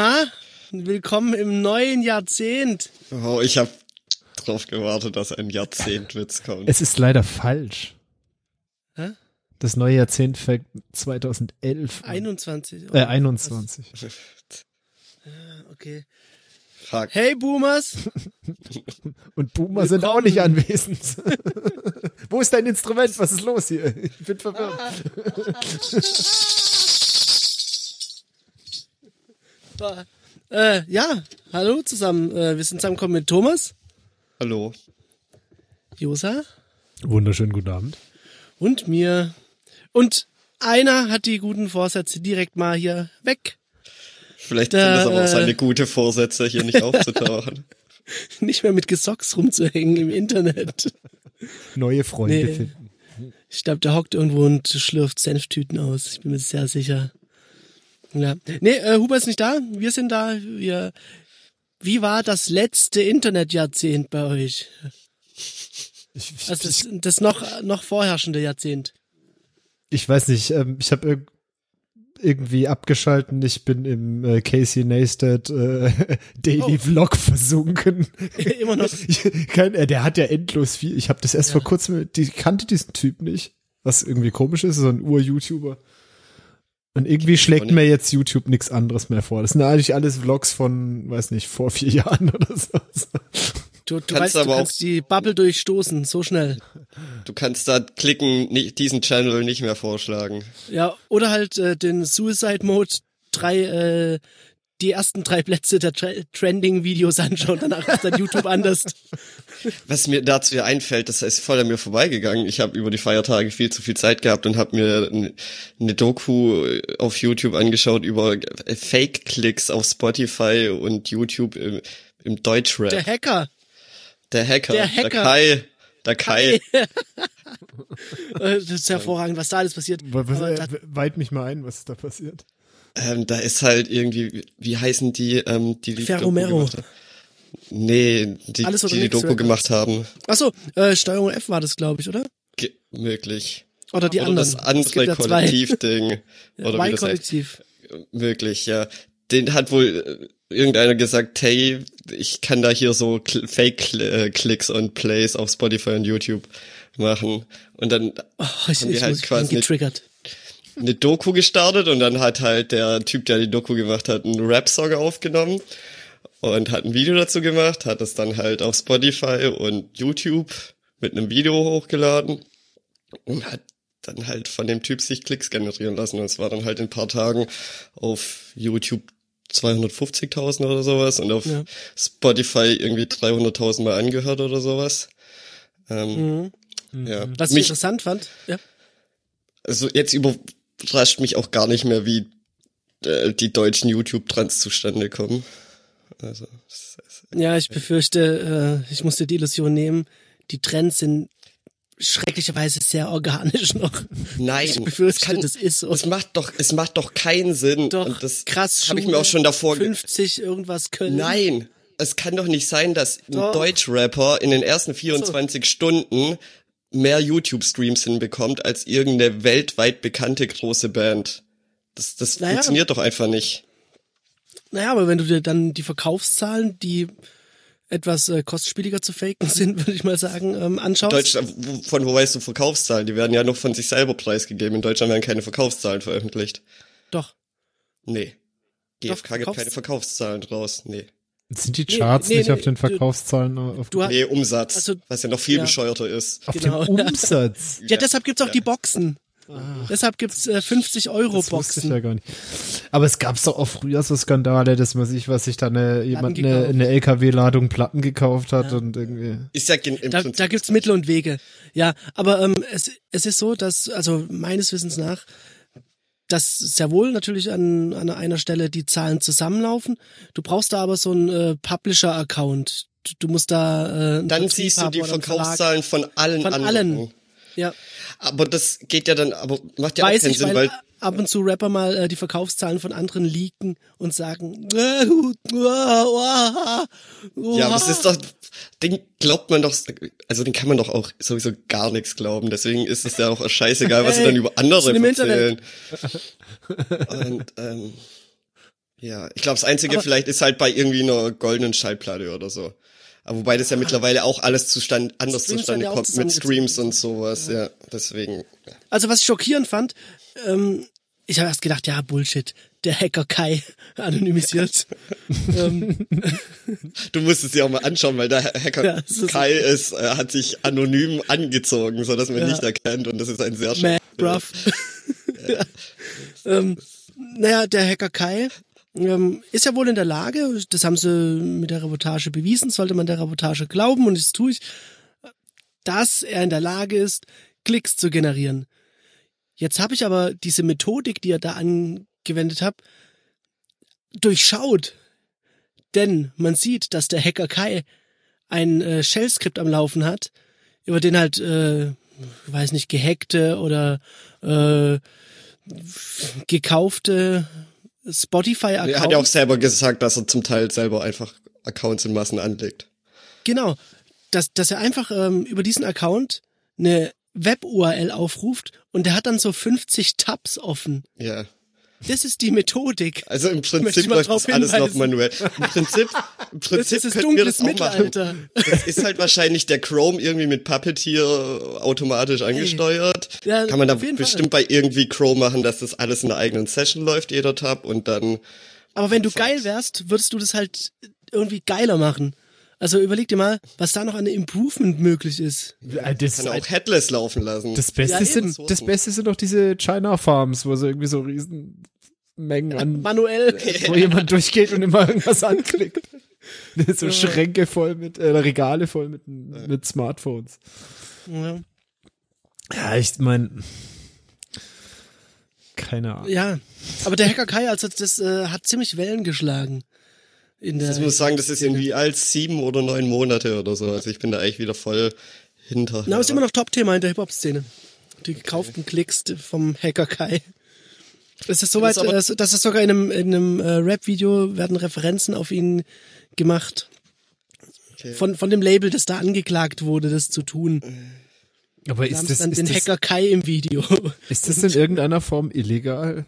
Na, willkommen im neuen Jahrzehnt. Oh, ich habe drauf gewartet, dass ein Jahrzehntwitz kommt. Es ist leider falsch. Hä? Das neue Jahrzehnt fängt 2011 an. 21. Äh, 21. Okay. Fuck. Hey, Boomers. Und Boomer sind auch nicht anwesend. Wo ist dein Instrument? Was ist los hier? Ich bin verwirrt. Äh, ja, hallo zusammen. Äh, wir sind zusammengekommen mit Thomas, Hallo. Josa Wunderschönen guten Abend. und mir. Und einer hat die guten Vorsätze direkt mal hier weg. Vielleicht Da, sind das aber auch äh, seine gute Vorsätze, hier nicht aufzutauchen. Nicht mehr mit Gesocks rumzuhängen im Internet. Neue Freunde Nee. finden. Ich glaube, der hockt irgendwo und schlürft Senftüten aus. Ich bin mir sehr sicher. Ja. Nee, äh, Huber ist nicht da. Wir sind da. Wir, wie war das letzte Internetjahrzehnt bei euch? Ich, ich, Also das, das noch, noch vorherrschende Jahrzehnt. ich weiß nicht, ähm, ich habe irg irgendwie abgeschalten. Ich bin im äh, Casey Neistat äh, Daily Oh. Vlog versunken. Immer noch. Ich, kein, äh, der hat ja endlos viel. Ich habe das erst Ja. vor kurzem, die kannte diesen Typ nicht, was irgendwie komisch ist, so ein Ur-YouTuber. Und irgendwie schlägt nicht. mir jetzt YouTube nichts anderes mehr vor. Das sind eigentlich alles Vlogs von, weiß nicht, vor vier Jahren oder so. Du, du Kannst weißt, du aber auch- kannst die Bubble durchstoßen, so schnell. Du kannst da klicken, nicht, diesen Channel nicht mehr vorschlagen. Ja, oder halt äh, den Suicide Mode drei, äh, die ersten drei Plätze der Tre Trending-Videos anschauen, danach ist dann YouTube anders. Was mir dazu hier einfällt, das ist voll an mir vorbeigegangen. Ich habe über die Feiertage viel zu viel Zeit gehabt und habe mir eine Doku auf YouTube angeschaut über Fake-Klicks auf Spotify und YouTube im, im Deutschrap. Der Hacker. Der Hacker. Der Hacker. Der Kai. Der Kai. Das ist hervorragend, was da alles passiert. Was, weit mich mal ein, was ist da passiert? Ähm, da ist halt irgendwie, wie heißen die, ähm, die die Ferro Doku? Nee, die, Alles die die Doku gemacht haben. achso, äh, Steuerung F war das, glaube ich, oder? Ge möglich. Oder die Oder anderen. das andere ja. Kollektivding. Oder wie mein das heißt. Kollektiv. Möglich, ja. Den hat wohl äh, irgendeiner gesagt, hey, ich kann da hier so Kl- Fake-Klicks und Plays auf Spotify und YouTube machen. Und dann Oh, ich, haben die ich, halt quasi eine, getriggert. Eine Doku gestartet und dann hat halt der Typ, der die Doku gemacht hat, einen Rap-Song aufgenommen und hat ein Video dazu gemacht, hat es dann halt auf Spotify und YouTube mit einem Video hochgeladen und hat dann halt von dem Typ sich Klicks generieren lassen und es war dann halt in ein paar Tagen auf YouTube 250.000 oder sowas und auf Ja. Spotify irgendwie 300.000 mal angehört oder sowas. Ähm, ja. Mhm. Was ich Mich, interessant fand, ja. also jetzt überrascht mich auch gar nicht mehr, wie äh, die deutschen YouTube-Trends zustande kommen. Also, Ja, ich befürchte, äh, ich musste die Illusion nehmen. Die Trends sind schrecklicherweise sehr organisch noch. nein, Ich befürchte, kann, das ist so. es macht doch, es macht doch keinen Sinn. Doch, und das krass. habe ich mir auch schon davor. ge- 50 irgendwas Köln. Nein, es kann doch nicht sein, dass ein. Deutschrapper in den ersten 24 Stunden mehr YouTube-Streams hinbekommt als irgendeine weltweit bekannte große Band. Das, das Naja. funktioniert doch einfach nicht. Naja, aber wenn du dir dann die Verkaufszahlen, die etwas äh, kostspieliger zu faken sind, würde ich mal sagen, ähm, anschaust. Deutschland, von wo weißt du Verkaufszahlen? Die werden ja noch von sich selber preisgegeben. In Deutschland werden keine Verkaufszahlen veröffentlicht. Doch. Nee. Doch, GFK gibt Verkaufs- keine Verkaufszahlen draus. Nee. Sind die Nee, Charts nee, nicht nee, auf den du- Verkaufszahlen auf, Du hast, Nee, Umsatz. Also, was ja noch viel ja. bescheuerter ist. auf genau. den Umsatz? ja, deshalb gibt's auch die Boxen. Deshalb gibt's äh, 50 Euro Das wusste ich Boxen. ja gar nicht. Aber es gab doch auch früher so Skandale, dass man sich, was sich da eine, jemand eine, eine LKW-Ladung Platten gekauft hat und irgendwie. Ist ja gen- im Da, da gibt's Mittel und Wege. Ja, aber ähm, es, es ist so, dass, also meines Wissens nach, dass sehr wohl natürlich an, an einer Stelle die Zahlen zusammenlaufen. Du brauchst da aber so einen äh, Publisher-Account. Du, du musst da äh, Dann Vertrieb siehst du die. Verkaufszahlen von allen Von anderen. allen. Ja. Aber das geht ja dann, aber macht ja Weiß auch keinen ich, Sinn, weil, weil ab und zu Rapper mal äh, die Verkaufszahlen von anderen leaken und sagen, äh, uh, uh, uh, Ja, aber es ist doch, den glaubt man doch, also den kann man doch auch sowieso gar nichts glauben. Deswegen ist es ja auch scheißegal, was sie dann über andere erzählen. Und ähm, ja, ich glaube, das Einzige Aber- vielleicht ist halt bei irgendwie einer goldenen Schallplatte oder so. Aber wobei das ja mittlerweile auch alles zustand, anders Streams zustande ja kommt mit. Streams und sowas. Ja, deswegen. Also was ich schockierend fand, ähm, ich habe erst gedacht, ja, Bullshit, der Hacker Kai anonymisiert. ähm, Du musst es dir auch mal anschauen, weil der Hacker Ja, ist- Kai ist, äh, hat sich anonym angezogen, so dass man Ja. nicht erkennt und das ist ein sehr schönes. Bruv. ja. ähm, naja, der Hacker Kai ähm, ist ja wohl in der Lage, das haben sie mit der Reportage bewiesen, sollte man der Reportage glauben, und das tue ich, dass er in der Lage ist, Klicks zu generieren. Jetzt habe ich aber diese Methodik, die er da angewendet hat, durchschaut. Denn man sieht, dass der Hacker Kai ein äh, Shell-Skript am Laufen hat, über den halt, äh, weiß nicht, gehackte oder äh, gekaufte Spotify-Accounts. Er hat ja auch selber gesagt, dass er zum Teil selber einfach Accounts in Massen anlegt. Genau. Dass, dass er einfach ähm, über diesen Account eine Web-URL aufruft und der hat dann so 50 Tabs offen. Ja. Das ist die Methodik. Also im Prinzip läuft das alles noch manuell. Im Prinzip, im Prinzip ist das könnten wir das auch machen. Mittelalter. Das ist halt wahrscheinlich der Chrome irgendwie mit Puppeteer automatisch angesteuert. Ja, Kann man da bestimmt bei irgendwie Chrome machen, dass das alles in einer eigenen Session läuft, jeder Tab, und dann, Aber wenn du geil wärst, würdest du das halt irgendwie geiler machen. Also überleg dir mal, was da noch an Improvement möglich ist. Ja, Das, kann auch Headless laufen lassen. das Beste Ja, sind, das Beste sind doch diese China Farms, wo so irgendwie so riesen Mengen an, Manuell. wo jemand durchgeht und immer irgendwas anklickt. so Schränke voll mit, äh, Regale voll mit, mit Smartphones. Ja. Ja, ich mein, keine Ahnung. ja. Aber der Hacker Kai, also das äh, hat ziemlich Wellen geschlagen. In der, ich muss sagen, das ist irgendwie als sieben oder neun Monate oder so. Also ich bin da eigentlich wieder voll hinter. Na, ist immer noch Top-Thema in der Hip-Hop-Szene. Die gekauften Klicks vom Hacker Kai. Es ist soweit, Das ist aber- äh, dass es sogar in einem, in einem äh, Rap-Video werden Referenzen auf ihn gemacht. Okay. Von, von dem Label, das da angeklagt wurde, das zu tun. Aber Da ist das, dann ist, den das, Hacker Kai im Video. ist das in irgendeiner Form illegal?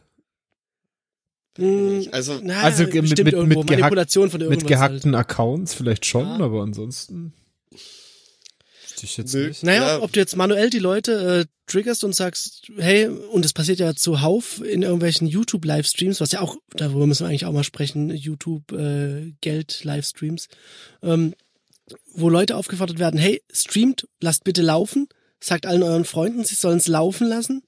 Hm, Also, na, Also mit, bestimmt mit, irgendwo. mit, gehack, Manipulation von irgendwas mit gehackten Accounts vielleicht schon, Ja. aber ansonsten ich jetzt Nö. nicht. Naja, Ja. ob du jetzt manuell die Leute äh, triggerst und sagst, hey, und das passiert ja zuhauf in irgendwelchen YouTube-Livestreams, was ja auch, darüber müssen wir eigentlich auch mal sprechen, YouTube-Geld-Livestreams, ähm, wo Leute aufgefordert werden, hey, streamt, lasst bitte laufen, sagt allen euren Freunden, sie sollen es laufen lassen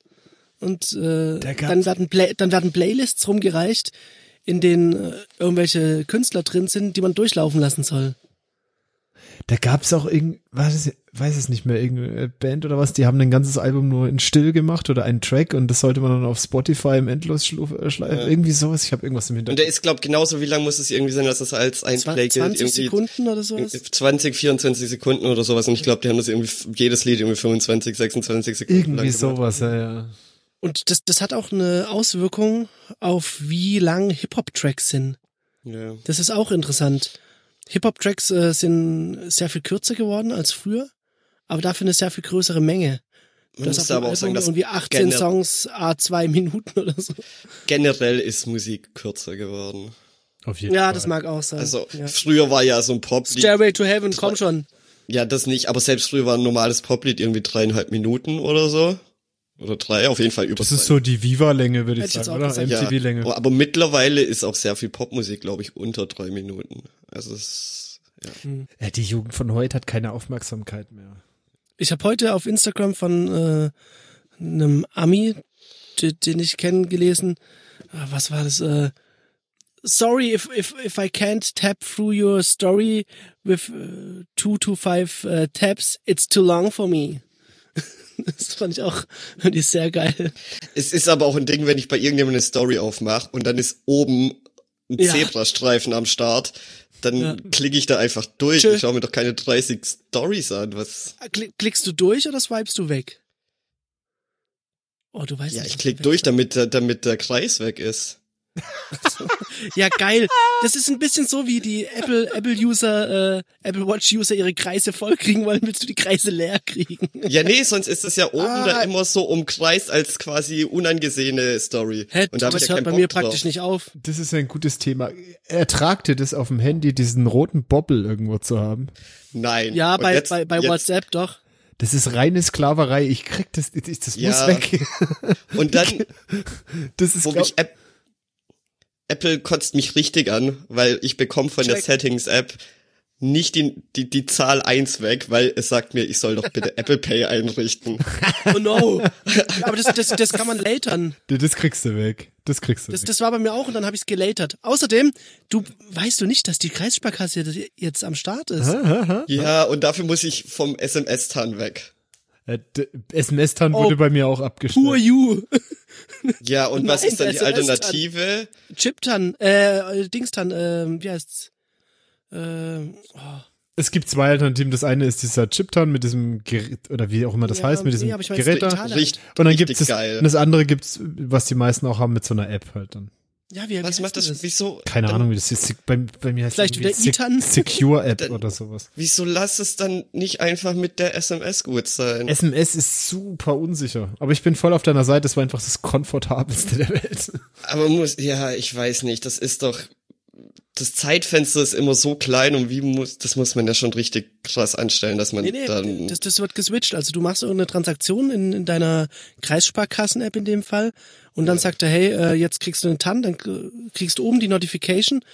und äh, dann, werden Play dann werden Playlists rumgereicht, in denen äh, irgendwelche Künstler drin sind, die man durchlaufen lassen soll. Da gab's auch irgend, weiß es, weiß es nicht mehr, irgendeine Band oder was, die haben ein ganzes Album nur in still gemacht oder einen Track und das sollte man dann auf Spotify im Endlosschleifen, Ja. irgendwie sowas, ich habe irgendwas im und Hintergrund. der ist, glaub genauso, wie lang muss es irgendwie sein, dass das als ein Zwa- Play gilt? 20 Irgendwie Sekunden oder sowas? 20, 24 Sekunden oder sowas. Und ich glaube, die haben das irgendwie jedes Lied irgendwie 25, 26 Sekunden lang Irgendwie sowas, ja, ja. Und das, das hat auch eine Auswirkung auf wie lang Hip-Hop-Tracks sind. Ja. Das ist auch interessant. Hip-Hop-Tracks äh, sind sehr viel kürzer geworden als früher, aber dafür eine sehr viel größere Menge. Man Das muss aber auch sagen, dass irgendwie 18 gener- Songs, a zwei Minuten oder so. generell ist Musik kürzer geworden. Auf jeden Ja, Fall. das mag auch sein. Also ja. früher war ja so ein Poplied, Stairway to Heaven, komm schon. ja das nicht, aber selbst früher war ein normales Poplied irgendwie dreieinhalb Minuten oder so. Oder drei, auf jeden Fall über Das ist so die Viva-Länge, würde ich sagen, oder? MTV-Länge. Ja, aber mittlerweile ist auch sehr viel Popmusik, glaube ich, unter drei Minuten. Also es, ja. Ja, die Jugend von heute hat keine Aufmerksamkeit mehr. Ich habe heute auf Instagram von äh, einem Ami, den, ich kenne, gelesen. Ah, Was war das? Äh, Sorry if if if I can't tap through your story with uh, two to five uh, taps. It's too long for me. das fand ich auch irgendwie sehr geil. Es ist aber auch ein Ding, wenn ich bei irgendjemandem eine Story aufmache und dann ist oben ein Ja. Zebrastreifen am Start, dann Ja. klicke ich da einfach durch. Tschö. Ich schaue mir doch keine 30 Stories an. Was? Kli- Klickst du durch oder swipest du weg? Oh, du weißt Ja, nicht, ich klick du durch, damit, damit der Kreis weg ist. Ja, geil. Das ist ein bisschen so, wie die Apple, Apple-User, äh, Apple Watch-User ihre Kreise voll kriegen wollen, willst du die Kreise leer kriegen. Ja, nee, sonst ist das ja oben Ah. dann immer so umkreist als quasi unangesehene Story. Hä, Und da hab aber ich das ja hört bei Bock mir drauf. praktisch nicht auf. Das ist ein gutes Thema. Ertragt ihr das auf dem Handy, diesen roten Bobbel irgendwo zu haben? Nein. Ja, Und bei, jetzt- bei, bei jetzt- WhatsApp doch. Das ist reine Sklaverei. Ich krieg das, ich- das muss Ja. weg. Und dann, Das ist wo glaub, mich App, Apple kotzt mich richtig an, weil ich bekomme von der Check. Settings-App nicht die, die, die Zahl eins weg, weil es sagt mir, ich soll doch bitte Apple Pay einrichten. Oh no. Aber das, das, das kann man latern. das kriegst du weg. Das kriegst du Das, weg. das war bei mir auch und dann habe ich es gelatert. Außerdem, du weißt du nicht, dass die Kreissparkasse jetzt am Start ist. Ja, und dafür muss ich vom SMS-TAN weg. Äh, SMS-TAN Oh, wurde bei mir auch abgestellt. you? Ja, und was Nein, ist dann die. Alternative? Chiptan, äh, Dingstan, äh, wie heißt's? Äh, oh. Es gibt zwei Alternativen. Das eine ist dieser Chip-TAN mit diesem Gerät, oder wie auch immer das Ja, heißt, mit diesem nee, Gerät da. digital. Richt, Und dann richtig gibt's das, geil. und das andere gibt's, was die meisten auch haben mit so einer App halt dann. Ja, wie, wie Was heißt macht denn das? Wieso? Keine dann, Ahnung, wie das ist. Bei, bei mir heißt Vielleicht wieder ITAN? Secure App Dann- oder sowas. Wieso lass es dann nicht einfach mit der SMS gut sein? SMS ist super unsicher. Aber ich bin voll auf deiner Seite. Es war einfach das komfortabelste der Welt. Aber muss, ja, ich weiß nicht, das ist doch, das Zeitfenster ist immer so klein und wie muss, das muss man ja schon richtig krass anstellen, dass man Nee, nee, dann, das, das wird geswitcht. Also du machst irgendeine Transaktion in, in deiner Kreissparkassen-App in dem Fall und dann sagt er, hey, äh, jetzt kriegst du einen TAN, dann kriegst du oben die Notification,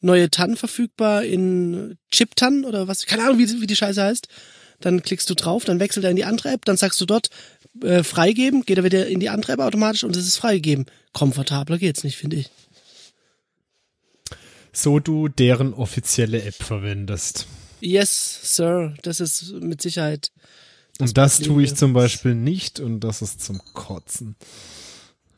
neue TAN verfügbar in Chip-TAN oder was, keine Ahnung, wie, wie die Scheiße heißt. Dann klickst du drauf, dann wechselt er in die andere App, dann sagst du dort äh, freigeben, geht er wieder in die andere App automatisch und es ist freigegeben. Komfortabler geht's nicht, finde ich. So du deren offizielle App verwendest. Yes, Sir, das ist mit Sicherheit. und das Problem tue ich zum Beispiel nicht und das ist zum Kotzen.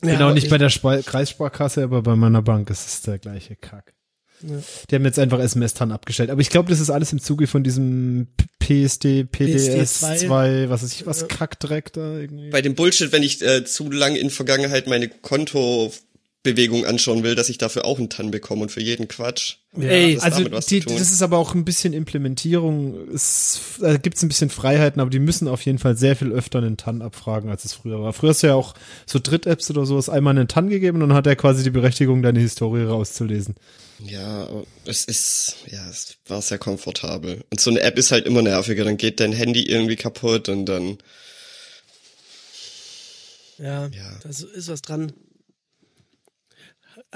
Ja, genau, nicht ich- bei der Spa Kreissparkasse, aber bei meiner Bank ist es der gleiche Kack. Ja. Die haben jetzt einfach SMS-TAN abgestellt. Aber ich glaube, das ist alles im Zuge von diesem PSD, PDS 2, was weiß ich, was Kackdreck da irgendwie. bei dem Bullshit, wenn ich äh, zu lang in Vergangenheit meine Kontobewegung anschauen will, dass ich dafür auch einen TAN bekomme und für jeden Quatsch. Ey, das also die, das ist aber auch ein bisschen Implementierung. Es da gibt's ein bisschen Freiheiten, aber die müssen auf jeden Fall sehr viel öfter einen TAN abfragen, als es früher war. Früher hast du ja auch so Dritt-Apps oder sowas einmal einen TAN gegeben und dann hat er quasi die Berechtigung, deine Historie rauszulesen. Ja, es ist, ja, es war sehr komfortabel. Und so eine App ist halt immer nerviger, dann geht dein Handy irgendwie kaputt und dann, Ja, Ja. da ist was dran.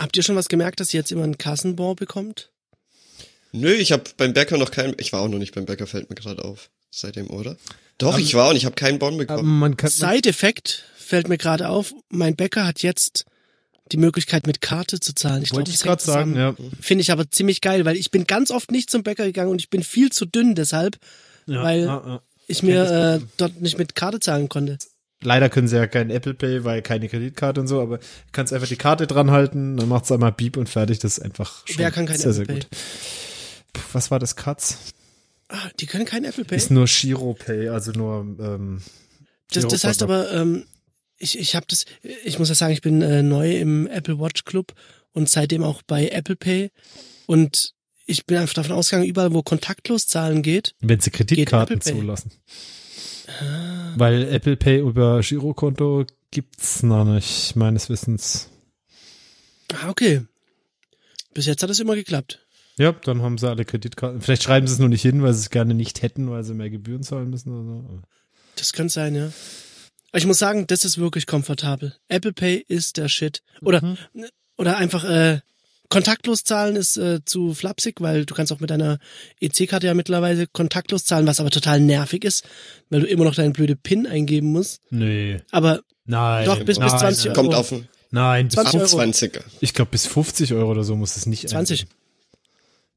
Habt ihr schon was gemerkt, dass ihr jetzt immer einen Kassenbon bekommt? nö, ich habe beim Bäcker noch keinen, ich war auch noch nicht beim Bäcker, fällt mir gerade auf. Seitdem, oder? Doch, ich war und ich habe keinen Bon bekommen. man kann, man, Side-Effekt fällt mir gerade auf. Mein Bäcker hat jetzt die Möglichkeit, mit Karte zu zahlen. Ich wollte glaub, ich das gerade sagen, ja. Finde ich aber ziemlich geil, weil ich bin ganz oft nicht zum Bäcker gegangen und ich bin viel zu dünn deshalb, ja, weil ja, ja. ich mir äh, dort nicht mit Karte zahlen konnte. Leider können sie ja kein Apple Pay, weil keine Kreditkarte und so, aber du kannst einfach die Karte dran halten, dann macht's einmal Beep und fertig. Das ist einfach schon Wer kann kein sehr, Apple sehr Pay? gut. Puh, was war das Katz? Ah, die können kein Apple Pay. Ist nur Giro Pay, also nur ähm, Das, das heißt aber, ähm, ich, ich habe das, ich muss ja sagen, ich bin äh, neu im Apple Watch Club und seitdem auch bei Apple Pay und ich bin einfach davon ausgegangen, überall wo kontaktlos zahlen geht, wenn sie Kreditkarten Apple Pay. Zulassen. Weil Apple Pay über Girokonto gibt's noch nicht, meines Wissens. ah, okay. Bis jetzt hat es immer geklappt. Ja, dann haben sie alle Kreditkarten. Vielleicht schreiben sie es nur nicht hin, weil sie es gerne nicht hätten, weil sie mehr Gebühren zahlen müssen oder so. Das kann sein, ja. Ich muss sagen, das ist wirklich komfortabel. Apple Pay ist der Shit. Oder, Mhm. oder einfach, äh, kontaktlos zahlen ist äh, zu flapsig, weil du kannst auch mit deiner EC-Karte ja mittlerweile kontaktlos zahlen, was aber total nervig ist, weil du immer noch deine blöde PIN eingeben musst. Nee. Aber Nein. Doch, bis- bis nein, 20 nein. Euro. Kommt auf Nein, bis 20 Euro. 20er. Ich glaube, bis 50 Euro oder so muss es nicht 20. eingeben.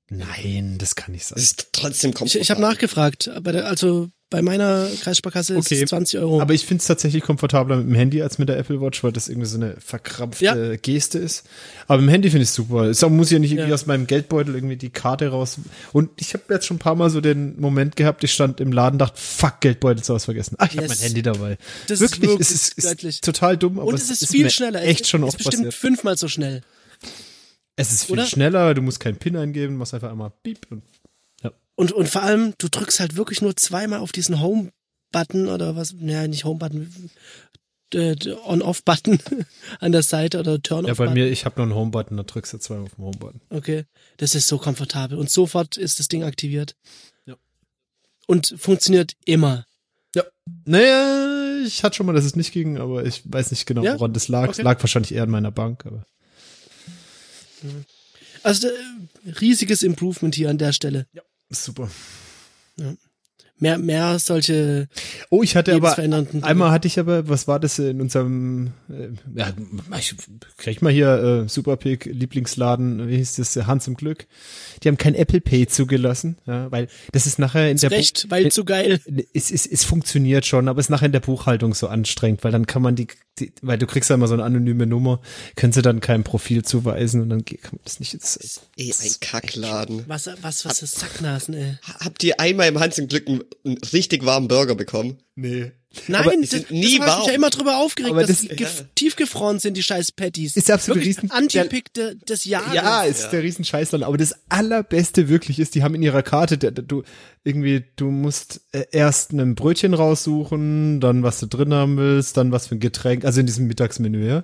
Nein, das kann nicht sein. Das ist trotzdem Ich, komfortabel. ich habe nachgefragt, aber der, also bei meiner Kreissparkasse ist Okay, es 20 Euro. Aber ich finde es tatsächlich komfortabler mit dem Handy als mit der Apple Watch, weil das irgendwie so eine verkrampfte Ja. Geste ist. Aber mit dem Handy finde ich super. Es muss ja nicht irgendwie Ja. aus meinem Geldbeutel irgendwie die Karte raus. Und ich habe jetzt schon ein paar Mal so den Moment gehabt, ich stand im Laden, dachte, fuck, Geldbeutel zu Hause vergessen. Ach, ich habe Yes. mein Handy dabei. Das ist wirklich, wirklich es ist, ist total dumm, aber und es ist, ist viel schneller. Echt es schon ist oft bestimmt passiert. fünfmal so schnell. Es ist viel oder? schneller, du musst keinen PIN eingeben, machst einfach einmal Piep und Und, und vor allem, du drückst halt wirklich nur zweimal auf diesen Home-Button oder was, naja, nicht Home-Button, äh, On-Off-Button an der Seite oder Ja, bei Turn-Off-Button. mir, ich habe noch einen Home-Button, da drückst du zweimal auf den Home-Button. Okay, das ist so komfortabel. Und sofort ist das Ding aktiviert. Ja. Und funktioniert immer. Naja, ich hatte schon mal, dass es nicht ging, aber ich weiß nicht genau, Ja? woran das lag. Es Okay. lag wahrscheinlich eher an meiner Bank, aber. Also äh, riesiges Improvement hier an der Stelle. Super. Mehr, mehr solche Oh, ich hatte aber, einmal hatte ich aber, was war das in unserem, äh, ja, ich krieg mal hier, äh, Superpick, Lieblingsladen, wie hieß das, Hans im Glück. Die haben kein Apple Pay zugelassen, ja, weil das ist nachher in Zu der Recht, Bu- weil zu geil. es, es, es funktioniert schon, aber es ist nachher in der Buchhaltung so anstrengend, weil dann kann man die, die weil du kriegst ja immer so eine anonyme Nummer, können sie dann kein Profil zuweisen und dann geht- kann man das nicht. Das ist, Eh ein Kackladen. Was, was, was ist Sacknasen, ey? Habt ihr einmal im Hans im Glück einen, richtig warmen Burger bekommen? nee. Nein, das, sind das nie hab ich ja immer drüber aufgeregt, dass das- die gef- tiefgefroren sind, die scheiß Patties. Ist der absolute Wirklich Riesen- Anti-Pick de, des Jahres. Ja, ist der riesen Scheißladen. Aber das allerbeste wirklich ist, die haben in ihrer Karte, der, der, du irgendwie, du musst äh, erst ein Brötchen raussuchen, dann was du drin haben willst, dann was für ein Getränk, also in diesem Mittagsmenü, ja.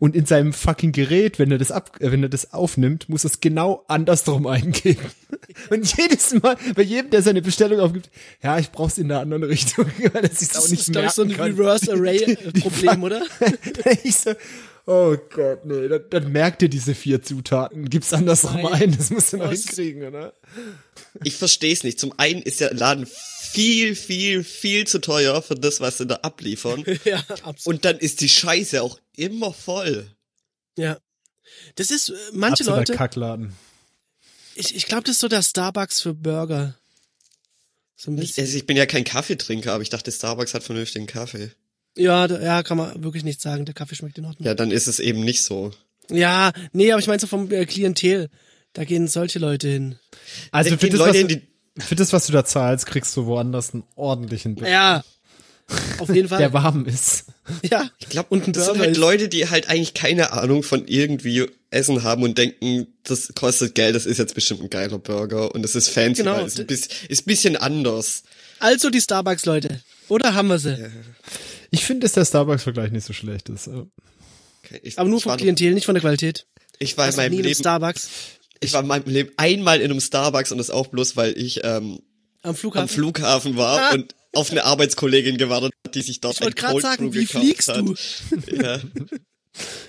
Und in seinem fucking Gerät, wenn er das ab, äh, wenn er das aufnimmt, muss es genau andersrum eingeben. Und jedes Mal, bei jedem, der seine Bestellung aufgibt, ja, ich brauch's in der anderen Richtung, weil das ist auch Das nicht ist, glaube ich, so ein merken. Reverse-Array-Problem, oder? ich so, oh Gott, nee, dann, dann merkt ihr diese vier Zutaten, gib's andersrum Nein. ein, das musst du noch hinkriegen, oder? Ich versteh's nicht. Zum einen ist der Laden viel, viel, viel zu teuer für das, was sie da abliefern. ja, absolut. Und dann ist die Scheiße auch immer voll. Ja. Das ist, äh, manche Absoluter Leute, Kackladen. ich, ich glaube, das ist so der Starbucks für Burger. So ein Ich, bisschen. also ich bin ja kein Kaffeetrinker, aber ich dachte, Starbucks hat vernünftigen Kaffee. Ja, da, ja, kann man wirklich nicht sagen. Der Kaffee schmeckt in Ordnung. Ja, dann ist es eben nicht so. Ja, nee, aber ich meine so vom äh, Klientel. Da gehen solche Leute hin. Also Da für das, was, Leute in du- die, für das, was du da zahlst, kriegst du woanders einen ordentlichen Bild, Ja. Auf jeden Fall. der warm ist. ja. ich glaube, Und das sind Burger halt ist- Leute, die halt eigentlich keine Ahnung von irgendwie Essen haben und denken, das kostet Geld, das ist jetzt bestimmt ein geiler Burger und das ist fancy, Genau. weil es ein bisschen, ist ein bisschen anders. Also die Starbucks-Leute. Oder haben wir sie? Ich finde, dass der Starbucks-Vergleich nicht so schlecht ist. Okay, Ich, Aber nur vom Klientel, nicht von der Qualität. ich war in meinem nie in einem Leben, Starbucks ich war in meinem Leben einmal in einem Starbucks und das auch bloß, weil ich ähm, am am Flughafen. Flughafen war Ah. und auf eine Arbeitskollegin gewartet hat, die sich dort ich wollte ein gerade sagen, wie fliegst hat. du? Ja.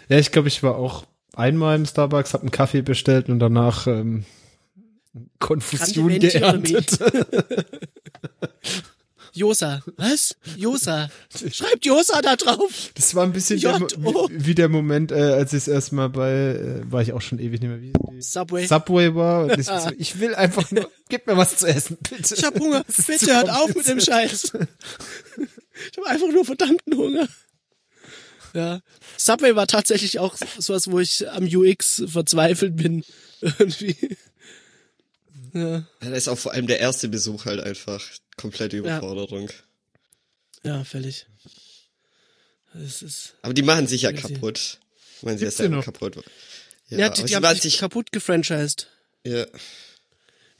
Ja, ich glaube, ich war auch einmal im Starbucks, hab einen Kaffee bestellt und danach ähm, Konfusion geerntet. Josa. Was? Josa. Schreibt Josa da drauf. Das war ein bisschen der, wie, der Moment, äh, als ich es erstmal bei, äh, war ich auch schon ewig nicht mehr, wie Subway. Subway war. Ich, ich will einfach nur, gib mir was zu essen, bitte. Ich hab Hunger. Bitte hört auf mit dem. Scheiß. Ich habe einfach nur verdammten Hunger. Ja. Subway war tatsächlich auch sowas, wo ich am UX verzweifelt bin. Irgendwie. Ja, Ja, Da ist auch vor allem der erste Besuch halt einfach komplette Überforderung. ja, völlig. Es ist. Aber die machen sich ja kaputt. Ich meine, sie ist ja kaputt. Ja, Ja, die, die sie haben sich, kaputt gefranchised. ja.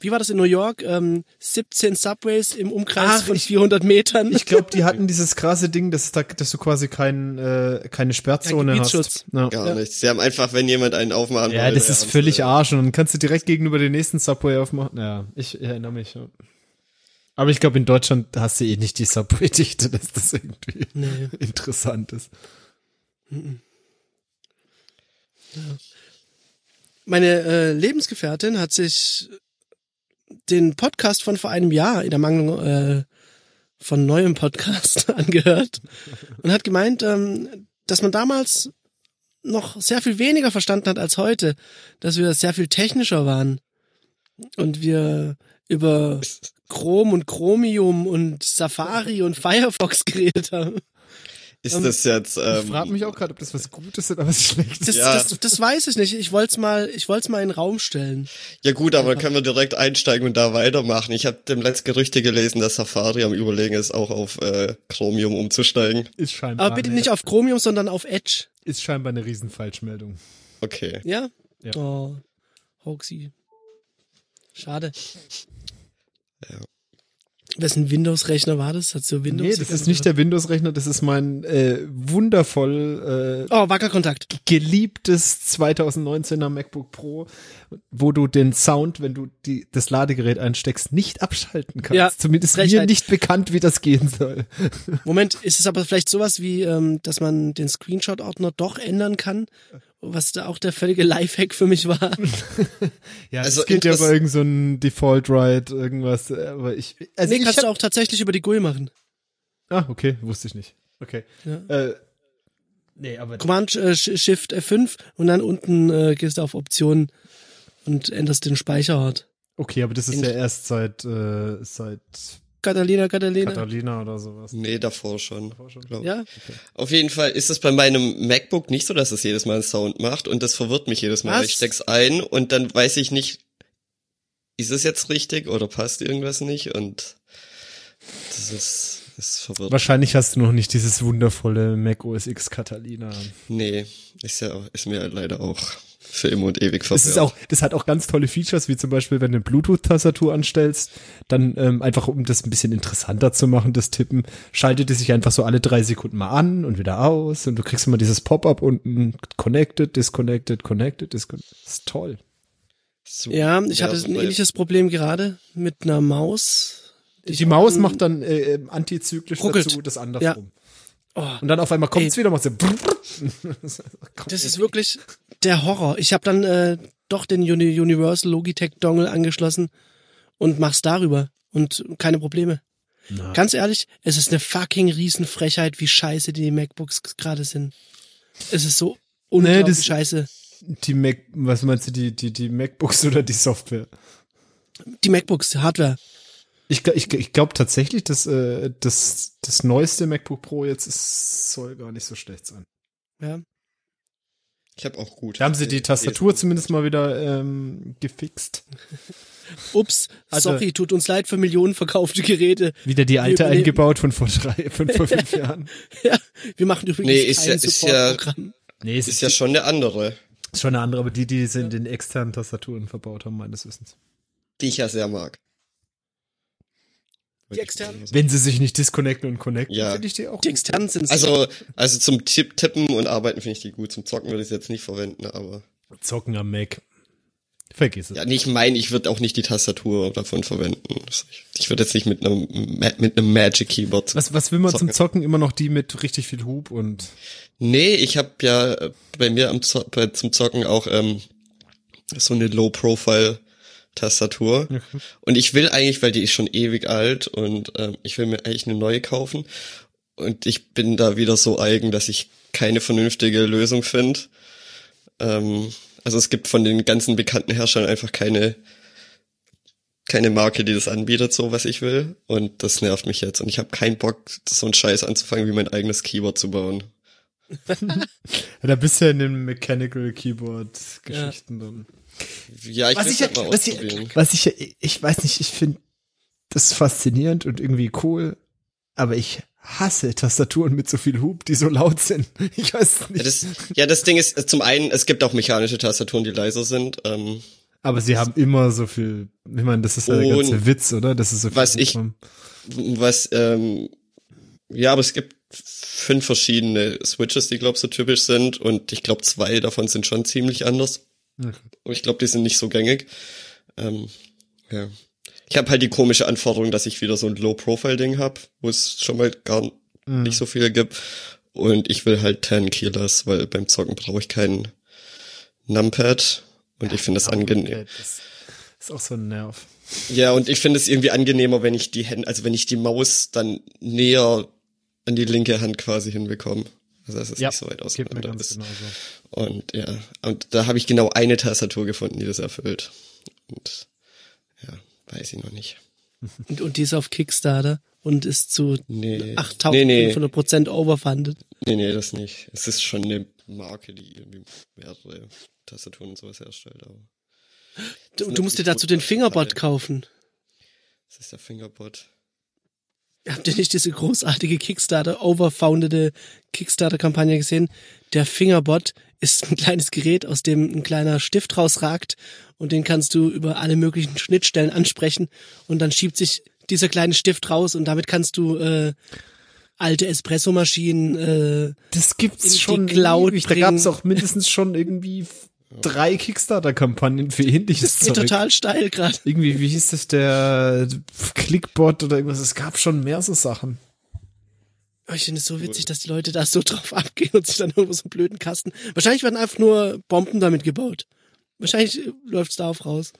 Wie war das in New York? Ähm, 17 Subways im Umkreis Ach, von ich- 400 Metern. Ich glaube, die hatten dieses krasse Ding, dass, da, dass du quasi kein, äh, keine Sperrzone Ja, hast. Ja. Gar nichts. Sie haben einfach, wenn jemand einen aufmachen Ja, wollte, das ist völlig Arsch und dann kannst du direkt gegenüber den nächsten Subway aufmachen. Ja, ich erinnere mich. Ja. Aber ich glaube, in Deutschland hast du eh nicht die Subway-Dichte, dass das irgendwie Nee. interessant ist. Meine äh, Lebensgefährtin hat sich den Podcast von vor einem Jahr in der Mangelung äh, von neuem Podcast angehört und hat gemeint, ähm, dass man damals noch sehr viel weniger verstanden hat als heute, dass wir sehr viel technischer waren und wir über Chrome und Chromium und Safari und Firefox geredet haben. Ist das jetzt, Ich ähm, frage mich auch gerade, ob das was Gutes oder was Schlechtes Das, Ja. das, das weiß ich nicht. Ich wollte es mal, ich wollte es mal in den Raum stellen. ja gut, aber können wir direkt einsteigen und da weitermachen. Ich habe dem letzten Gerüchte gelesen, dass Safari am Überlegen ist, auch auf äh, Chromium umzusteigen. ist scheinbar, Aber bitte nicht auf Chromium, sondern auf Edge. ist scheinbar eine Riesenfalschmeldung. Okay. Ja? Ja. Oh, Hoaxy. Schade. Ja. Wessen Windows-Rechner war das? Hat so Windows? Nee, das ist nicht der Windows-Rechner, das ist mein äh, wundervoll äh, Oh, Wackerkontakt. geliebtes 2019er MacBook Pro, wo du den Sound, wenn du die, das Ladegerät einsteckst, nicht abschalten kannst. Ja, Zumindest mir Frechheit. nicht bekannt, wie das gehen soll. Moment, ist es aber vielleicht sowas wie, ähm, dass man den Screenshot-Ordner doch ändern kann? Was da auch der völlige Lifehack für mich war. Ja, Also es geht ja interess- über irgendein so ein Default-Write, irgendwas, äh, aber ich, also nee, ich kannst hab, du auch tatsächlich über die GUI machen. Ah, okay, wusste ich nicht. Okay. Ja. Äh, nee, aber Command äh, Sh- Shift F5 und dann unten äh, gehst du auf Optionen und änderst den Speicherort. okay, aber das ist In- ja erst seit äh, seit Catalina, Catalina. Catalina oder sowas. Nee, davor schon. Davor schon? glaub. Ja, Auf jeden Fall ist es bei meinem MacBook nicht so, dass es jedes Mal einen Sound macht und das verwirrt mich jedes Mal. Was? Ich steck's ein und dann weiß ich nicht, ist es jetzt richtig oder passt irgendwas nicht und das ist, ist verwirrt. Wahrscheinlich hast du noch nicht dieses wundervolle Mac OS X Catalina. Nee, ist ja, ist mir leider auch für immer und ewig verwirrt. Das ist auch, das hat auch ganz tolle Features, wie zum Beispiel, wenn du eine Bluetooth-Tastatur anstellst, dann ähm, einfach, um das ein bisschen interessanter zu machen, das Tippen, schaltet es sich einfach so alle drei Sekunden mal an und wieder aus und du kriegst immer dieses Pop-up unten, connected, disconnected, connected, disconnected. Das ist toll. So, ja, ich hatte ein ähnliches Problem gerade mit einer Maus. Die Maus macht dann äh, ähm, antizyklisch Ruckelt. dazu, das andersrum. Oh, Und dann auf einmal kommt's wieder, macht sie das ist wirklich der Horror. Ich habe dann äh, doch den Uni Universal Logitech Dongle angeschlossen und mach's darüber und keine Probleme. Na. Ganz ehrlich, es ist eine fucking Riesenfrechheit, wie scheiße die MacBooks gerade sind. Es ist so unglaublich das- scheiße. die Mac, was meinst du, die, die, die MacBooks oder die Software? Die MacBooks, die Hardware. Ich, ich, ich glaube tatsächlich, dass äh, das, das neueste MacBook Pro jetzt ist, soll gar nicht so schlecht sein. Ja. Ich habe auch gut. Da haben sie die Tastatur zumindest mal wieder ähm, gefixt. Ups, Also- sorry, tut uns leid für Millionen verkaufte Geräte. Wieder die alte übernehmen- eingebaut von vor drei, von vor fünf Jahren. Ja, wir machen übrigens Nee, ist kein ja- ist ja-. Nee, es Ist ja schon eine andere, ist schon eine andere, aber die, die sie in den externen Tastaturen verbaut haben, meines Wissens. die ich ja sehr mag. Die externen? Wenn sie sich nicht disconnecten und connecten, Ja. finde ich die auch Die gut. externen sind Also, also zum Tipp, Tippen und Arbeiten finde ich die gut. Zum Zocken würde ich sie jetzt nicht verwenden, aber. Zocken am Mac. Vergiss es. Ja, nee, ich meine, ich würde auch nicht die Tastatur davon verwenden. Ich, würde jetzt nicht mit einem mit einem Magic Keyboard. Was, was will man zum Zocken. Zocken? Immer noch die mit richtig viel Hub und Nee, ich habe ja bei mir am Zo bei, zum Zocken auch ähm, so eine Low Tastatur. Und ich will eigentlich, weil die ist schon ewig alt und ähm, ich will mir eigentlich eine neue kaufen. Und ich bin da wieder so eigen, dass ich keine vernünftige Lösung finde. Ähm, also es gibt von den ganzen bekannten Herstellern einfach keine keine Marke, die das anbietet, so was ich will. Und das nervt mich jetzt. Und ich habe keinen Bock, so einen Scheiß anzufangen, wie mein eigenes Keyboard zu bauen. Ja, da bist du ja in den Mechanical Keyboard Geschichten dann. Ja, ich Was ich, was, ich, was ich, ich weiß nicht, ich finde das faszinierend und irgendwie cool, aber ich hasse Tastaturen mit so viel Hub, die so laut sind. Ich weiß Ja nicht. das, ja, das Ding ist, äh, zum einen, es gibt auch mechanische Tastaturen, die leiser sind. Ähm, aber sie haben immer so viel, ich meine, das ist ja der ganze Witz, oder? Das ist so viel was ich- haben. was, ähm, ja, aber es gibt fünf verschiedene Switches, die, glaube so typisch sind. Und ich glaube, zwei davon sind schon ziemlich anders. Und ich glaube, die sind nicht so gängig. Ähm, ja. Ich habe halt die komische Anforderung, dass ich wieder so ein Low-Profile-Ding habe, wo es schon mal gar Mhm. nicht so viele gibt. Und ich will halt 10 Killers, weil beim Zocken brauche ich keinen Numpad. Und ich finde das angenehm. Das ist auch so ein Nerv. Ja, und ich finde es irgendwie angenehmer, wenn ich die Hände, also wenn ich die Maus dann näher an die linke Hand quasi hinbekomme. Also dass es nicht so weit geht mir auseinander ganz ist. genauso. Und ja, und da habe ich genau eine Tastatur gefunden, die das erfüllt. Und ja, weiß ich noch nicht. Und, und die ist auf Kickstarter und ist zu Nee. 8500 Nee, nee. Prozent overfunded. Nee, nee, das nicht. Es ist schon eine Marke, die irgendwie mehrere Tastaturen und sowas herstellt, aber. Du, du musst dir dazu den Fingerbot kaufen. Das ist der Fingerbot. Habt ihr nicht diese großartige Kickstarter, overfoundede Kickstarter-Kampagne gesehen? Der Fingerbot ist ein kleines Gerät, aus dem ein kleiner Stift rausragt und den kannst du über alle möglichen Schnittstellen ansprechen und dann schiebt sich dieser kleine Stift raus und damit kannst du äh, alte Espressomaschinen äh, Das in gibt's die schon Cloud ewig. Da gab's auch mindestens schon irgendwie drei Kickstarter-Kampagnen für ähnliches das geht Zeug. total steil gerade. Irgendwie, wie hieß das, der Clickbot oder irgendwas? Es gab schon mehr so Sachen. Aber Ich finde es so witzig, dass die Leute da so drauf abgehen und sich dann irgendwo so einen blöden Kasten. Wahrscheinlich werden einfach nur Bomben damit gebaut. Wahrscheinlich äh, läuft's darauf raus.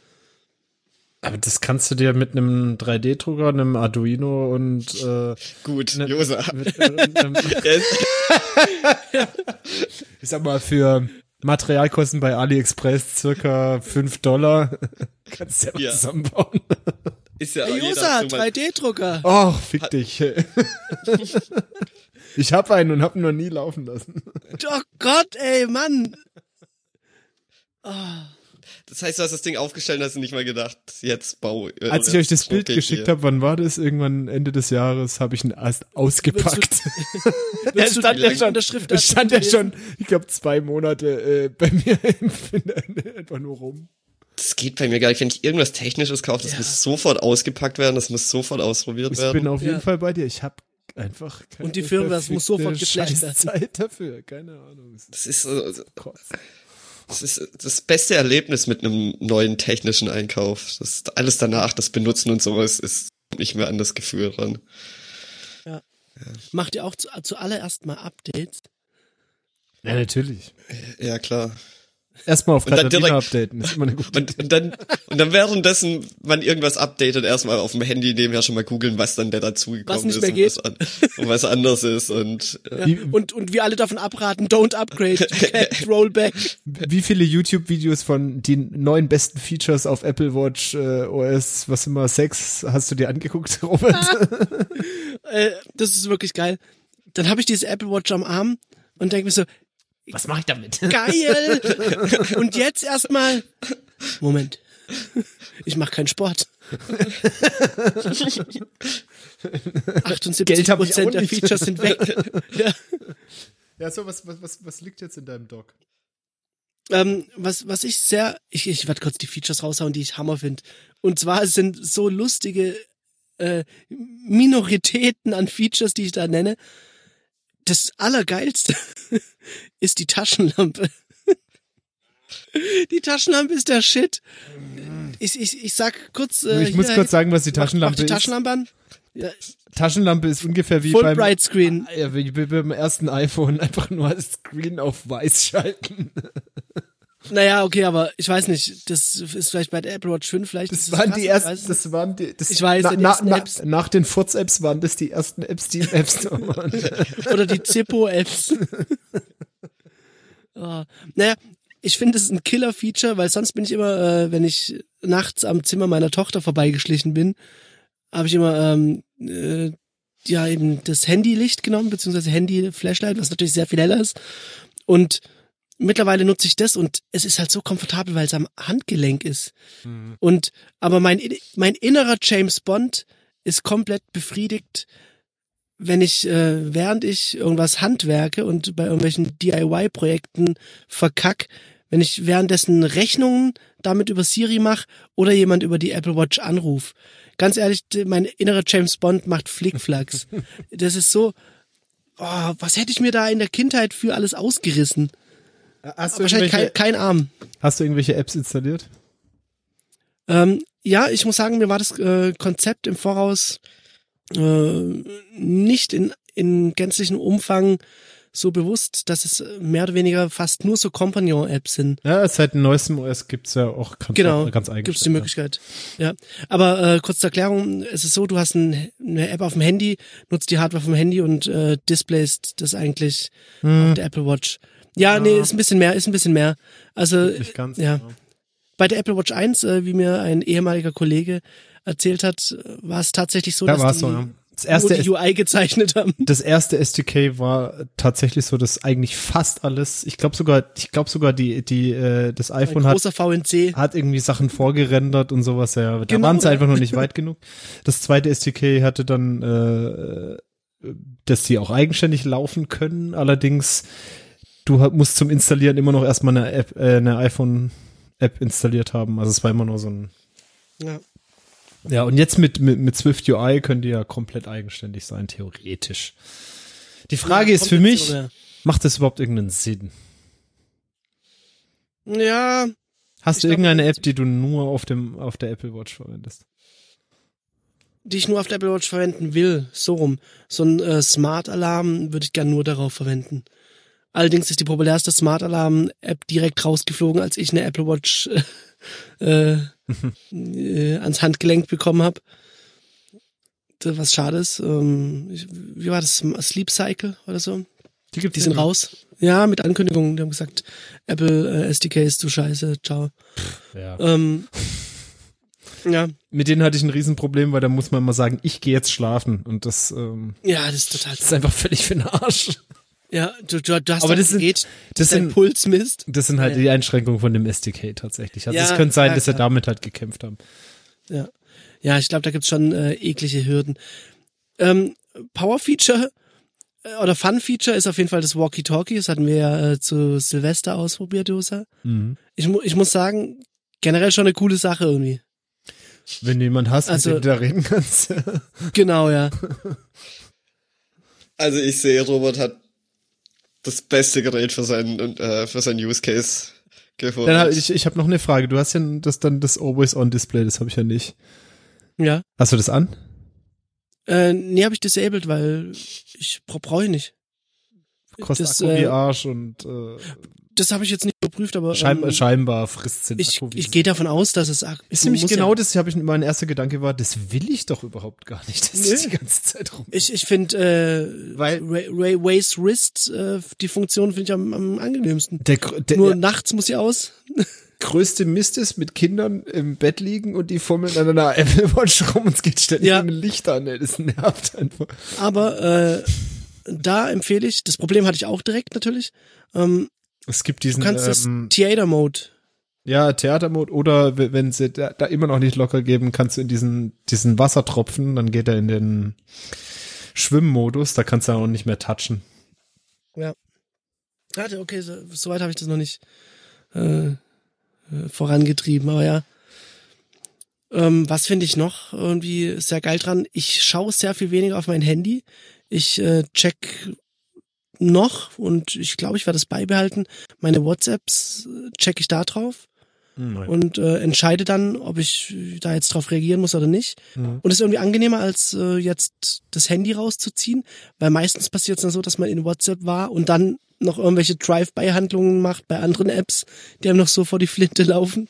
Aber das kannst du dir mit einem 3D-Drucker, einem Arduino und äh, Gut, ne- Josa. mit, äh, ich sag mal, für Materialkosten bei AliExpress circa 5 Dollar. Kannst du ja, Ja. zusammenbauen. ist ja auch Hey, mal- 3D-Drucker. Oh, fick dich. ich hab einen und hab ihn noch nie laufen lassen. Oh Gott, ey, Mann. Das heißt, du hast das Ding aufgestellt und hast nicht mal gedacht, jetzt bau. äh, Als ich euch das Bild ich geschickt habe, wann war das? Irgendwann Ende des Jahres habe ich ihn erst ausgepackt. Du stand ja schon, es stand ja schon, ich glaube, zwei Monate äh, bei mir im einfach nur rum. Das geht bei mir gar nicht. Wenn ich irgendwas Technisches kaufe, das Ja. muss sofort ausgepackt werden, das muss sofort ausprobiert Ich werden. bin auf jeden Ja. Fall bei dir. Ich habe einfach keine Und die Firma, das muss sofort geflasht werden. Scheißzeit dafür. Keine Ahnung. Das ist das ist, äh, krass. Das ist das beste Erlebnis mit einem neuen technischen Einkauf. Das ist alles danach, das Benutzen und sowas ist nicht mehr an das Gefühl ran. Macht ihr auch zu, zuallererst mal Updates? Ja, natürlich. Ja, klar. Erstmal auf Katharina updaten. Das ist immer eine gute Und, und dann, und dann währenddessen man irgendwas updatet, erstmal auf dem Handy nebenher schon mal googeln, was dann der dazugekommen Was nicht ist mehr und, geht. was an, und was anders ist und äh, Ja. Wie- Und, und wir alle davon abraten, don't upgrade, you can't roll back. Wie viele YouTube-Videos von den neuen besten Features auf Apple Watch äh, OS, was immer, 6, hast du dir angeguckt, Robert? Äh, das ist wirklich geil. Dann habe ich diese Apple Watch am Arm und denke mir so, was mache ich damit? geil. Und jetzt erstmal, Moment, ich mache keinen Sport. 78 Geld Prozent der. Features sind weg. ja. Ja, so, was, was, was, was liegt jetzt in deinem Dock? ähm, was, was ich sehr, ich, ich werde kurz die Features raushauen, die ich Hammer finde. Und zwar es sind so lustige äh, Minoritäten an Features, die ich da nenne. Das Allergeilste ist die Taschenlampe. Die Taschenlampe ist der Shit. Ich, ich, ich sag kurz. Äh, ich muss kurz sagen, was die mach- Taschenlampe mach die ist. Taschenlampe an. Ja, Taschenlampe ist ungefähr wie Full beim, Bright Screen. ja, wie, beim ersten iPhone, einfach nur das Screen auf weiß schalten. Naja, okay, aber ich weiß nicht. Das ist vielleicht bei der Apple Watch 5 vielleicht. Das waren krass, die ersten, das waren die, das, Ich weiß, na, die na, na, nach den Furz-Apps waren das die ersten Apps, die im App Store waren. Oder die Zippo-Apps. oh. Naja, ich finde, es ist ein Killer-Feature, weil sonst bin ich immer, äh, wenn ich nachts am Zimmer meiner Tochter vorbeigeschlichen bin, habe ich immer ähm, äh, ja eben das Handylicht genommen, beziehungsweise Handy-Flashlight, was natürlich sehr viel heller ist. Und mittlerweile nutze ich das und es ist halt so komfortabel, weil es am Handgelenk ist. Und aber mein, mein innerer James Bond ist komplett befriedigt, wenn ich, äh, während ich irgendwas handwerke und bei irgendwelchen DIY-Projekten verkack, wenn ich währenddessen Rechnungen damit über Siri mache oder jemand über die Apple Watch anruf. Ganz ehrlich, mein innerer James Bond macht Flickflacks. das ist so, oh, was hätte ich mir da in der Kindheit für alles ausgerissen? Hast du, Wahrscheinlich kein, irgendwelche, kein Arm. hast du irgendwelche Apps installiert? Ähm, ja, ich muss sagen, mir war das äh, Konzept im Voraus äh, nicht in, in gänzlichem Umfang so bewusst, dass es mehr oder weniger fast nur so Companion-Apps sind. Ja, seit dem neuesten OS gibt's ja auch ganz, Genau, ganz eigen. Gibt es die Möglichkeit. Ja, aber äh, kurz zur Erklärung, es ist so, du hast ein, eine App auf dem Handy, nutzt die Hardware vom Handy und äh, displayst das eigentlich Hm, auf der Apple Watch. Ja, nee, ist ein bisschen mehr, ist ein bisschen mehr. Also nicht ganz. ja. genau. bei der Apple Watch 1, äh, wie mir ein ehemaliger Kollege erzählt hat, war es tatsächlich so, Da dass die so, ja. Das erste, die UI gezeichnet haben. das erste SDK war tatsächlich so, dass eigentlich fast alles, ich glaube sogar, ich glaube sogar die, die, äh, das iPhone hat VNC. hat irgendwie Sachen vorgerendert und sowas, ja. Da Genau, waren sie ja. einfach noch nicht weit genug. Das zweite SDK hatte dann, äh, dass sie auch eigenständig laufen können. Allerdings, du musst zum Installieren immer noch erstmal eine App, äh, eine iPhone-App installiert haben. Also es war immer nur so ein. Ja. Ja, und jetzt mit, mit, mit Swift UI können die ja komplett eigenständig sein, theoretisch. Die Frage Ja, ist für mich, sogar. macht das überhaupt irgendeinen Sinn? Ja, Hast du glaub, irgendeine das- App, die du nur auf dem, auf der Apple Watch verwendest? die ich nur auf der Apple Watch verwenden will, so rum. So ein äh, Smart Alarm würde ich gern nur darauf verwenden. Allerdings ist die populärste Smart Alarm App direkt rausgeflogen, als ich eine Apple Watch äh, äh, ans Handgelenk bekommen habe. Was schade ist. Ähm, wie war das? Sleep Cycle oder so? Die, gibt's Die sind immer. raus. Ja, mit Ankündigungen. Die haben gesagt, Apple äh, SDK ist zu scheiße. Ciao. Ja. Ähm, ja, Mit denen hatte ich ein Riesenproblem, weil da muss man mal sagen, ich gehe jetzt schlafen und das, ähm, ja, das ist total. das ist einfach völlig für den Arsch. Ja, du, du, du hast Aber das sind- geht, das sind- Puls misst. Das sind halt Ja. die Einschränkungen von dem SDK tatsächlich. Also Ja, es könnte sein, ja, dass sie klar. damit halt gekämpft haben. Ja, ja ich glaube, da gibt's schon äh, eklige Hürden. Ähm, Power Feature äh, oder Fun Feature ist auf jeden Fall das Walkie-Talkie. Das hatten wir ja äh, zu Silvester ausprobiert, Josa. Ich, mu ich muss sagen, generell schon eine coole Sache irgendwie. Wenn du jemand hast, Also- mit dem du da reden kannst. Genau, ja. Also ich sehe, Robert hat das beste Gerät für seinen, äh, für seinen Use Case gefunden. dann hab ich ich habe noch eine Frage. Du hast ja das dann das Always-On-Display, das habe ich ja nicht. Ja. Hast du das an? Äh, nee, habe ich disabled, weil ich bra brauche ich nicht. Kostet Das, Akku wie äh, Arsch und äh, Das habe ich jetzt nicht überprüft, aber schein, ähm, scheinbar frisst den ich, ich gehe davon aus, dass es Ist nämlich genau ja. das, habe ich mein erster Gedanke war, das will ich doch überhaupt gar nicht, dass Nö. ich die ganze Zeit rum. Ich, ich finde äh, Weil- Ray, Ray Ways Wrist, äh, die Funktion finde ich am, am angenehmsten. Der, der, Nur nachts muss sie aus. größte Mist ist, mit Kindern im Bett liegen und die fummeln an einer Apple Watch rum und es geht ständig Ja. ein Licht an, ey, das nervt einfach. Aber äh, da empfehle ich, das Problem hatte ich auch direkt natürlich, ähm, Es gibt du diesen, kannst ähm, das Theater-Mode. ja, Theatermode oder w- wenn sie da, da immer noch nicht locker geben, kannst du in diesen, diesen Wassertropfen, dann geht er in den Schwimmmodus, da kannst du auch nicht mehr touchen. Warte, okay, so, soweit habe ich das noch nicht äh, äh, vorangetrieben, aber ja. Ähm, was finde ich noch irgendwie sehr geil dran? Ich schaue sehr viel weniger auf mein Handy. Ich äh, check noch und ich glaube, ich werde es beibehalten. Meine WhatsApps äh, check ich da drauf und äh, entscheide dann, ob ich da jetzt drauf reagieren muss oder nicht. Mhm. Und es ist irgendwie angenehmer, als äh, jetzt das Handy rauszuziehen, weil meistens passiert es dann so, dass man in WhatsApp war und dann noch irgendwelche Drive-by-Handlungen macht bei anderen Apps, die einem noch so vor die Flinte laufen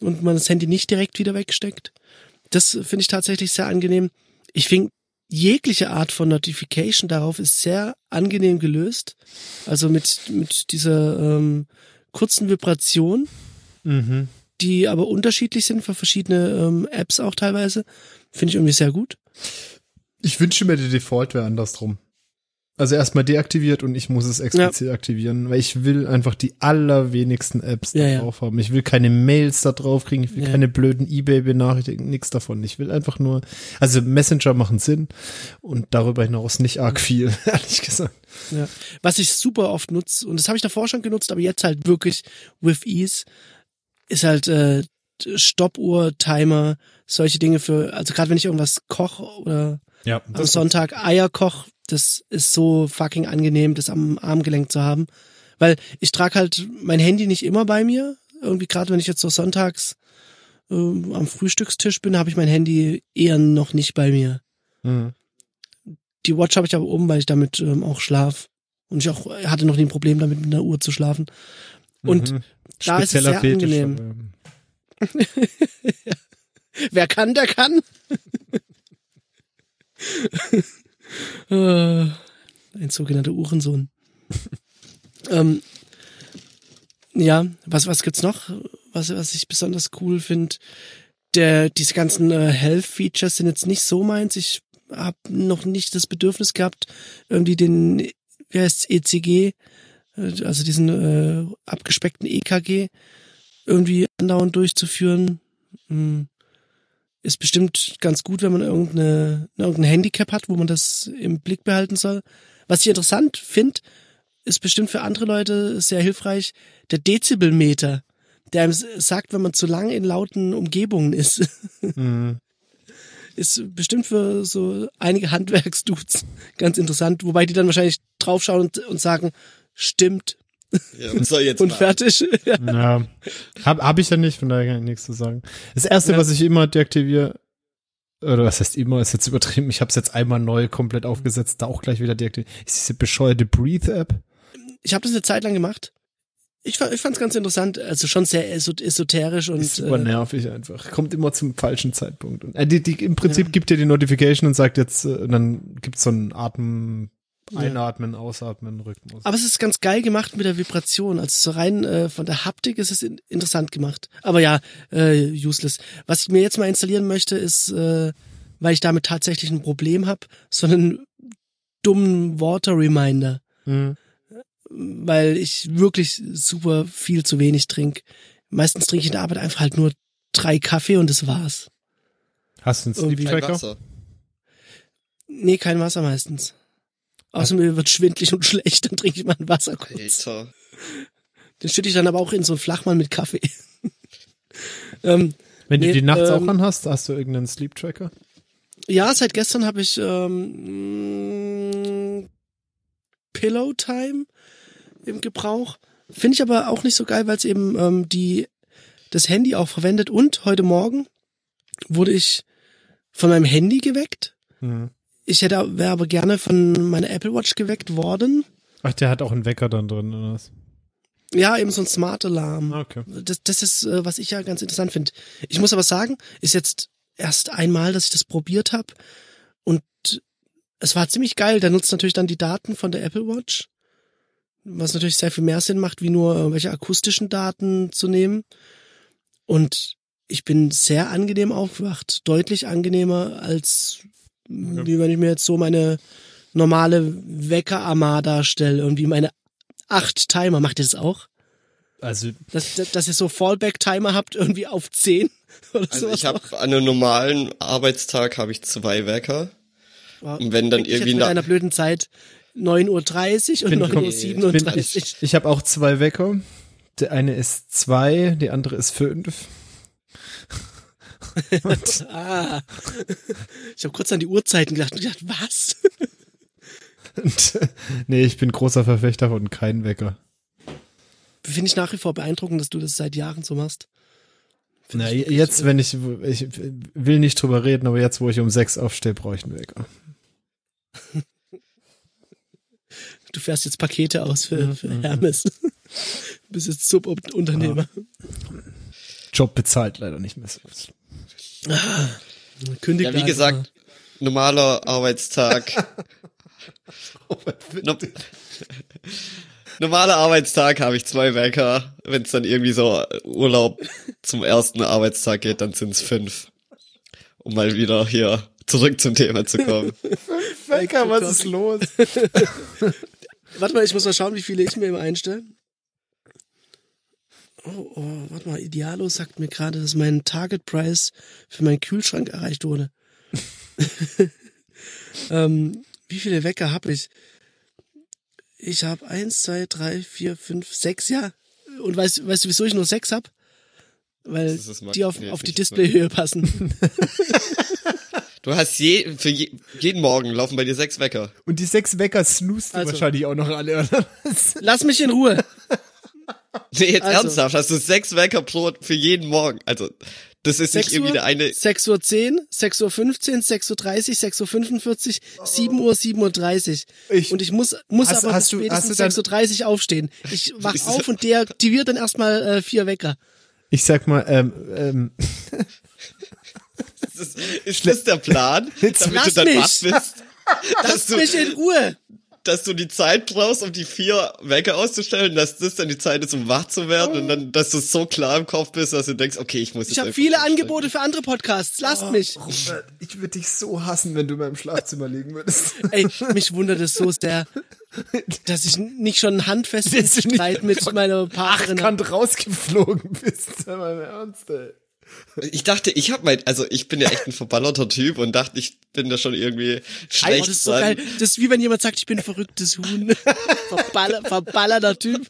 und man das Handy nicht direkt wieder wegsteckt. Das finde ich tatsächlich sehr angenehm. Ich finde, jegliche Art von Notification darauf ist sehr angenehm gelöst. Also mit, mit dieser ähm, kurzen Vibration Mhm. die aber unterschiedlich sind für verschiedene ähm, Apps auch teilweise. Finde ich irgendwie sehr gut. Ich wünsche mir, der Default wäre andersrum. Also erstmal deaktiviert und ich muss es explizit aktivieren, weil ich will einfach die allerwenigsten Apps da Ja, ja. drauf haben. Ich will keine Mails da drauf kriegen, ich will Ja. keine blöden Ebay-Benachrichtigungen, nichts davon. Ich will einfach nur, also Messenger machen Sinn und darüber hinaus nicht arg viel, ehrlich gesagt. Ja. Was ich super oft nutze, und das habe ich davor schon genutzt, aber jetzt halt wirklich with ease, ist halt äh, Stoppuhr, Timer, solche Dinge für, also gerade wenn ich irgendwas koche oder Ja, am Sonntag Eier koch, das ist so fucking angenehm, das am Armgelenk zu haben. Weil ich trage halt mein Handy nicht immer bei mir. Irgendwie gerade wenn ich jetzt so sonntags ähm, am Frühstückstisch bin, habe ich mein Handy eher noch nicht bei mir. Mhm. Die Watch habe ich aber oben, weil ich damit ähm, auch schlaf. Und ich auch hatte noch nie ein Problem damit, mit einer Uhr zu schlafen. Und Mhm. da ist es sehr Fetisch, angenehm. aber, wer kann, der kann. Äh, Ein sogenannter Uhrensohn. ähm, ja, was, was gibt's noch? Was, was ich besonders cool finde. der, diese ganzen äh, Health-Features sind jetzt nicht so meins. Ich habe noch nicht das Bedürfnis gehabt, irgendwie den, wie heißt ECG, äh, also diesen äh, abgespeckten EKG irgendwie andauernd durchzuführen. Hm. Ist bestimmt ganz gut, wenn man irgendeine, irgendein Handicap hat, wo man das im Blick behalten soll. Was ich interessant finde, ist bestimmt für andere Leute sehr hilfreich, der Dezibelmeter, der einem sagt, wenn man zu lang in lauten Umgebungen ist. Mhm. Ist bestimmt für so einige Handwerksdudes ganz interessant, wobei die dann wahrscheinlich draufschauen und, und sagen, stimmt Ja, was soll jetzt und fertig. Ja. Ja, hab, hab ich ja nicht, von daher kann ich nichts zu sagen. Das erste, Ja. was ich immer deaktiviere, oder was heißt immer, ist jetzt übertrieben, ich habe es jetzt einmal neu komplett aufgesetzt, da auch gleich wieder deaktiviert, ist diese bescheuerte Breathe-App. Ich habe das eine Zeit lang gemacht. Ich, ich fand es ganz interessant, also schon sehr esot- esoterisch und Ist super äh, nervig einfach. Kommt immer zum falschen Zeitpunkt. Und, äh, die, die, Im Prinzip gibt dir die Notification und sagt jetzt, äh, und dann gibt's so einen Atem, Ja. Einatmen, Ausatmen, Rhythmus. Aber es ist ganz geil gemacht mit der Vibration. Also so rein äh, von der Haptik ist es in, interessant gemacht. Aber ja, äh, useless. Was ich mir jetzt mal installieren möchte, ist, äh, weil ich damit tatsächlich ein Problem habe, so einen dummen Water Reminder. Mhm. Weil ich wirklich super viel zu wenig trinke. Meistens trinke ich in der Arbeit einfach halt nur drei Kaffee und das war's. Hast du einen Sleep Tracker? Wasser. Nee, kein Wasser meistens. Außer mir wird schwindlig und schlecht, dann trinke ich mal ein Wasser kurz. Alter. Den schütte ich dann aber auch in so einen Flachmann mit Kaffee. ähm, Wenn Nee, du die nachts ähm, auch anhast, hast du irgendeinen Sleep Tracker? ja, seit gestern habe ich ähm, Pillow Time im Gebrauch. Finde ich aber auch nicht so geil, weil es eben ähm, die das Handy auch verwendet. Und heute Morgen wurde ich von meinem Handy geweckt. Mhm. Ich hätte wäre aber gerne von meiner Apple Watch geweckt worden. Ach, der hat auch einen Wecker dann drin, oder was? Ja, eben so ein Smart Alarm. Okay. Das, das ist, äh, was ich ja ganz interessant finde. Ich muss aber sagen, ist jetzt erst einmal, dass ich das probiert habe. Und es war ziemlich geil. Der nutzt natürlich dann die Daten von der Apple Watch. Was natürlich sehr viel mehr Sinn macht, wie nur irgendwelche akustischen Daten zu nehmen. Und ich bin sehr angenehm aufgewacht. Deutlich angenehmer, als wie wenn ich mir jetzt so meine normale Wecker-Armada stelle. Irgendwie meine acht Timer. Macht ihr das auch? Also, dass, dass ihr so Fallback-Timer habt, irgendwie auf 10 oder Also sowas. ich habe an einem normalen Arbeitstag habe ich zwei Wecker. noch. und wenn dann ich irgendwie nach- einer blöden Zeit 9.30 Uhr und bin, komm, ich, 9.37 Uhr. ich, ich habe auch zwei Wecker. Der eine ist zwei, die andere ist fünf. Ah. Ich habe kurz an die Uhrzeiten gedacht und gedacht, was? Und, nee, ich bin großer Verfechter von keinen Wecker. Finde ich nach wie vor beeindruckend, dass du das seit Jahren so machst. Na, jetzt, wenn ich, ich will nicht drüber reden, aber jetzt, wo ich um sechs aufstehe, brauche ich einen Wecker. Du fährst jetzt Pakete aus für, für. Hermes. Du bist jetzt Subunternehmer. Job bezahlt leider nicht mehr so. Kündig Ja, wie gesagt, normaler Arbeitstag. No Normaler Arbeitstag habe ich zwei Wecker. Wenn es dann irgendwie so Urlaub zum ersten Arbeitstag geht, dann sind es fünf. Um mal wieder hier zurück zum Thema zu kommen. Wecker, was ist los? mal. Warte mal, ich muss mal schauen, wie viele ich mir immer einstelle. Oh, oh, warte mal, Idealo sagt mir gerade, dass mein Target Price für meinen Kühlschrank erreicht wurde. ähm, wie viele Wecker habe ich? Ich habe eins, zwei, drei, vier, fünf, sechs, ja. Und weißt, weißt du, wieso ich nur sechs hab? Weil Das ist das die auf, auf die Displayhöhe passen. Du hast je, für je, jeden Morgen laufen bei dir sechs Wecker. Und die sechs Wecker snoost du Also- wahrscheinlich auch noch alle, oder? was? Lass mich in Ruhe. Nee, jetzt Also. ernsthaft, hast du sechs Wecker pro für jeden Morgen. Also, das ist nicht 6 irgendwie Uhr, der eine. 6 Uhr 10, 6 Uhr 15, 6 Uhr 30, 6 Uhr 45, 7 Uhr, 7 Uhr 30. Ich- und ich muss, muss Hast- aber hast du- spätestens du dann- 6 Uhr 30 aufstehen. Ich wach auf und deaktiviert dann erstmal äh, vier Wecker. Ich sag mal, ähm, ähm, Ist, ist das der Plan? damit lass du dann mich. wach bist? Dass Lass du, mich in Ruhe. Dass du die Zeit brauchst, um die vier Wecker auszustellen, dass das dann die Zeit ist, um wach zu werden und dann, dass du so klar im Kopf bist, dass du denkst, okay, ich muss Ich habe viele aufstehen. Angebote für andere Podcasts. Lasst mich. Robert, ich würde dich so hassen, wenn du in meinem Schlafzimmer liegen würdest. Ey, mich wundert es so sehr, dass ich nicht schon einen handfesten Streit mit meiner Partnerin rausgeflogen bist. Sei mal im Ernst, ey. Ich dachte, ich habe mein, also ich bin ja echt ein verballerter Typ und dachte, ich bin da schon irgendwie Oh, schlecht das ist so geil. Das ist wie wenn jemand sagt, ich bin ein verrücktes Huhn. Verballer, verballerter Typ.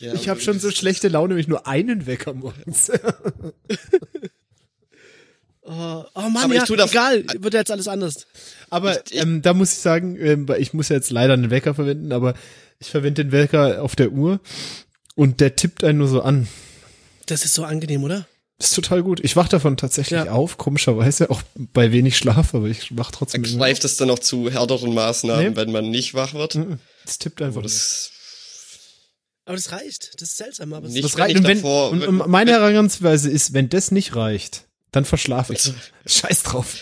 Ja, Ich habe schon so schlechte Laune, wenn ich nur einen Wecker morgens. Oh, oh Mann, Aber ja, ich tu da- egal. Wird ja jetzt alles anders. Aber ähm, da muss ich sagen, ähm, ich muss ja jetzt leider einen Wecker verwenden, aber ich verwende den Wecker auf der Uhr und der tippt einen nur so an. Das ist so angenehm, oder? Das ist total gut. Ich wach davon tatsächlich Ja. auf, komischerweise, auch bei wenig Schlaf, aber ich wach trotzdem. irgendwann Greift es dann auch zu härteren Maßnahmen, Nee. wenn man nicht wach wird? auf. Das tippt einfach. Das, Aber das reicht. Das ist seltsam, aber es Nicht- Das reicht. ich Und, wenn, davor- und, und meine Herangehensweise ist, wenn das nicht reicht, dann verschlafe ich. Scheiß drauf.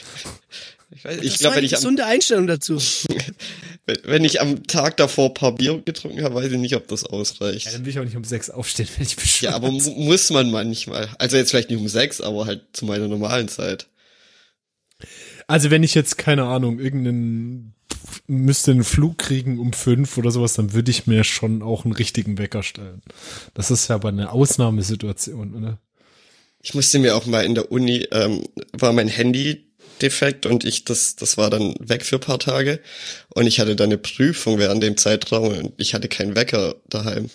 Ich weiß, ich glaube, eine wenn ich am gesunde Einstellung dazu. Wenn- Wenn ich am Tag davor ein paar Bier getrunken habe, weiß ich nicht, ob das ausreicht. Ja, dann will ich auch nicht um sechs aufstehen, wenn ich bescheuert. Ja, aber mu- muss man manchmal. Also jetzt vielleicht nicht um sechs, aber halt zu meiner normalen Zeit. Also wenn ich jetzt, keine Ahnung, irgendeinen, müsste einen Flug kriegen um fünf oder sowas, dann würde ich mir schon auch einen richtigen Wecker stellen. Das ist ja aber eine Ausnahmesituation, oder? Ich musste mir auch mal in der Uni, ähm, war mein Handy defekt und ich, das, das war dann weg für ein paar Tage. Und ich hatte dann eine Prüfung während dem Zeitraum und ich hatte keinen Wecker daheim.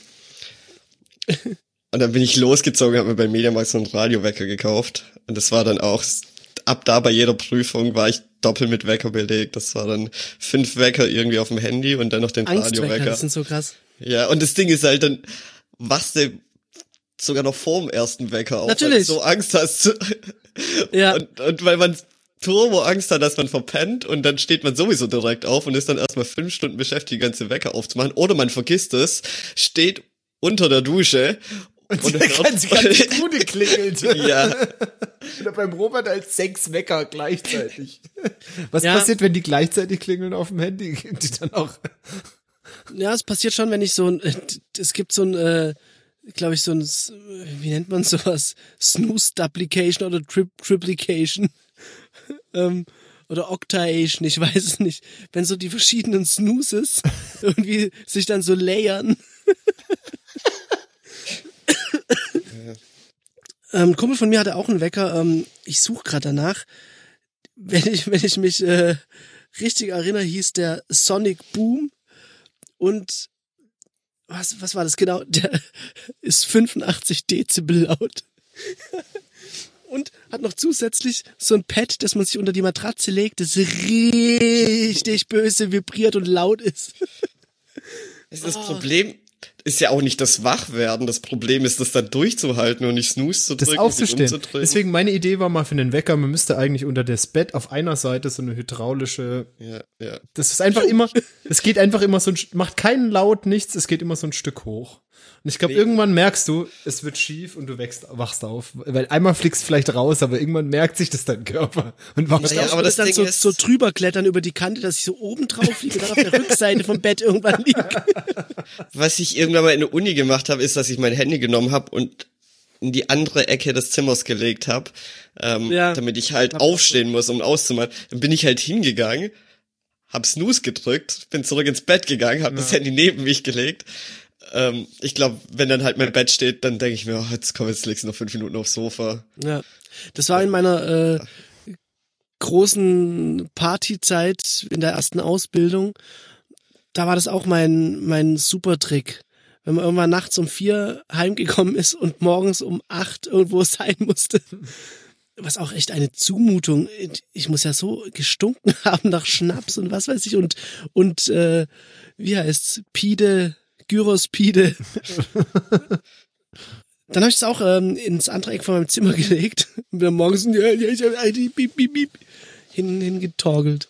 Und dann bin ich losgezogen, habe mir beim Mediamarkt so einen Radiowecker gekauft. Und das war dann auch, ab da bei jeder Prüfung war ich doppelt mit Wecker belegt. Das war dann fünf Wecker irgendwie auf dem Handy und dann noch den Radiowecker. das sind so krass. Ja, und das Ding ist halt dann, was du sogar noch vorm ersten Wecker auf, weil Natürlich. du so Angst hast. Ja. Und, und weil man Turbo Angst hat, dass man verpennt und dann steht man sowieso direkt auf und ist dann erstmal fünf Stunden beschäftigt, die ganze Wecker aufzumachen. Oder man vergisst es, steht unter der Dusche und, die hört- ganze, ganze Bude klingelt. ja, Oder beim Robert als sechs Wecker gleichzeitig. Was Ja. passiert, wenn die gleichzeitig klingeln auf dem Handy? Die dann auch. Ja, es passiert schon, wenn ich so ein, es gibt so ein, äh, glaube ich, so ein, wie nennt man sowas? Snooze-Duplication oder Tri Triplication. Ähm, oder Octaation, ich weiß es nicht. Wenn so die verschiedenen Snoozes irgendwie sich dann so layern. ähm, Kumpel von mir hatte auch einen Wecker. Ähm, ich suche gerade danach. Wenn ich, wenn ich mich äh, richtig erinnere, hieß der Sonic Boom und was, was war das genau? Der ist 85 Dezibel laut. Und hat noch zusätzlich so ein Pad, das man sich unter die Matratze legt, das richtig böse vibriert und laut ist. das, ist das Problem ist ja auch nicht das Wachwerden. Das Problem ist, das dann durchzuhalten und nicht Snooze zu Das drücken, aufzustehen. sich umzudrehen. Deswegen meine Idee war mal für den Wecker, man müsste eigentlich unter das Bett auf einer Seite so eine hydraulische ja, ja. Das ist einfach immer, es geht einfach immer so ein, macht keinen Laut, nichts, es geht immer so ein Stück hoch. Und ich glaube, irgendwann merkst du, es wird schief und du wächst, wachst auf. Weil einmal fliegst du vielleicht raus, aber irgendwann merkt sich das dein Körper und wachst Ja, auf. aber das dann Ding so, ist- so drüber klettern über die Kante, dass ich so oben drauf liege und dann auf der Rückseite vom Bett irgendwann liege. Was ich irgendwann mal in der Uni gemacht habe, ist, dass ich mein Handy genommen habe und in die andere Ecke des Zimmers gelegt habe, ähm, Ja. damit ich halt aufstehen muss, um auszumachen. Dann bin ich halt hingegangen, hab Snooze gedrückt, bin zurück ins Bett gegangen, hab das Handy neben mich gelegt. Ähm, ich glaube, wenn dann halt mein Bett steht, dann denke ich mir, oh, jetzt komm, jetzt legst du noch fünf Minuten aufs Sofa. Ja, das war in meiner äh, großen Partyzeit in der ersten Ausbildung. Da war das auch mein mein super Trick. Wenn man irgendwann nachts um vier heimgekommen ist und morgens um acht irgendwo sein musste. Was auch echt eine Zumutung. Ich muss ja so gestunken haben nach Schnaps und was weiß ich und und äh, wie heißt's Pide Gyros Pide. Dann habe ich es auch ähm, ins andere Eck von meinem Zimmer gelegt. Und bin dann morgens ja, ja, ja, piep, piep, piep, hin, hingetorgelt.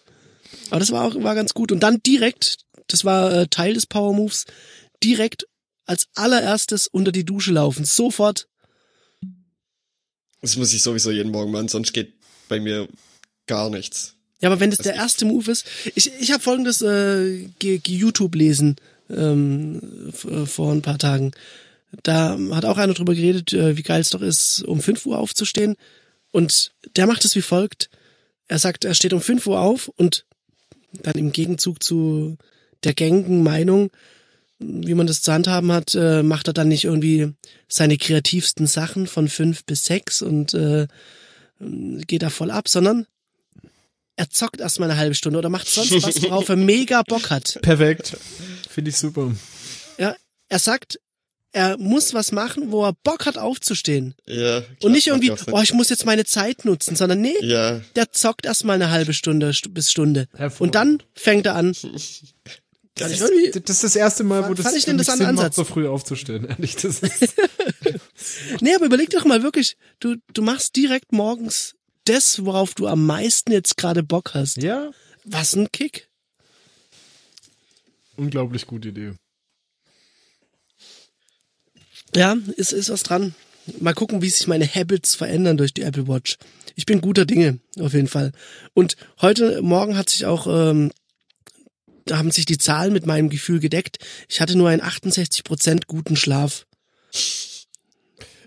Aber das war auch war ganz gut. Und dann direkt, das war äh, Teil des Power Moves, direkt als allererstes unter die Dusche laufen. Sofort. Das muss ich sowieso jeden Morgen machen, sonst geht bei mir gar nichts. Ja, aber wenn das der erste Move ist, ich, ich habe folgendes äh, YouTube lesen ähm, äh, vor ein paar Tagen. Da hat auch einer drüber geredet, äh, wie geil es doch ist, um 5 Uhr aufzustehen. Und der macht es wie folgt. Er sagt, er steht um 5 Uhr auf und dann im Gegenzug zu der gängigen Meinung, wie man das zu handhaben hat, äh, macht er dann nicht irgendwie seine kreativsten Sachen von fünf bis sechs und äh, geht da voll ab, sondern er zockt erstmal eine halbe Stunde oder macht sonst was, worauf er mega Bock hat. Perfekt. Finde ich super. Ja, er sagt, er muss was machen, wo er Bock hat aufzustehen. Ja. klar, Und nicht macht irgendwie, Sinn. oh, ich muss jetzt meine Zeit nutzen, sondern nee, Ja, der zockt erstmal eine halbe Stunde st- bis Stunde. Und dann fängt er an. Das ich ist, das ist das erste Mal, wo das ich mich interessanten Sinn macht, Ansatz. so früh aufzustehen. Ehrlich, das ist, Nee, aber überleg doch mal wirklich, du, du machst direkt morgens das, worauf du am meisten jetzt gerade Bock hast. ja, Was ein Kick. Unglaublich gute Idee. Ja, ist, ist was dran. Mal gucken, wie sich meine Habits verändern durch die Apple Watch. Ich bin guter Dinge, auf jeden Fall. Und heute Morgen hat sich auch, ähm, da haben sich die Zahlen mit meinem Gefühl gedeckt. Ich hatte nur einen 68% guten Schlaf.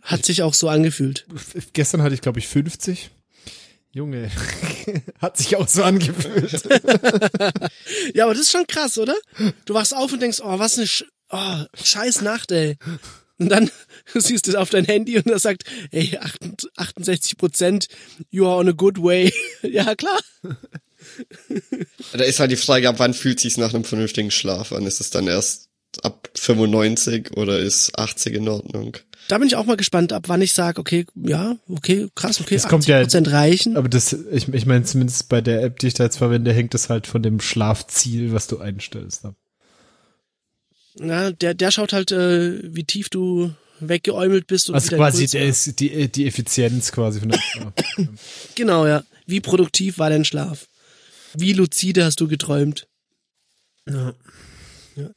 Hat sich auch so angefühlt. Gestern hatte ich, glaube ich, 50. Junge, hat sich auch so angefühlt. Ja, aber das ist schon krass, oder? Du wachst auf und denkst, oh, was eine Sch oh, scheiß Nacht, ey. Und dann siehst du auf dein Handy und er sagt, ey, 68 Prozent, you are on a good way. ja, klar. da ist halt die Frage, ab wann fühlt sich's nach einem vernünftigen Schlaf an? Ist es dann erst ab 95 oder ist 80 in Ordnung? Da bin ich auch mal gespannt, ab wann ich sage, okay, ja, okay, krass, okay, Es kommt ja- Prozent reichen. Aber das, ich, ich meine, zumindest bei der App, die ich da jetzt verwende, hängt es halt von dem Schlafziel, was du einstellst. ab. Ja, der, der schaut halt, äh, wie tief du weggeäumelt bist und wie Also quasi der ist die, die Effizienz quasi von der ja. Genau, ja. Wie produktiv war dein Schlaf? Wie lucide hast du geträumt? Ja. ja.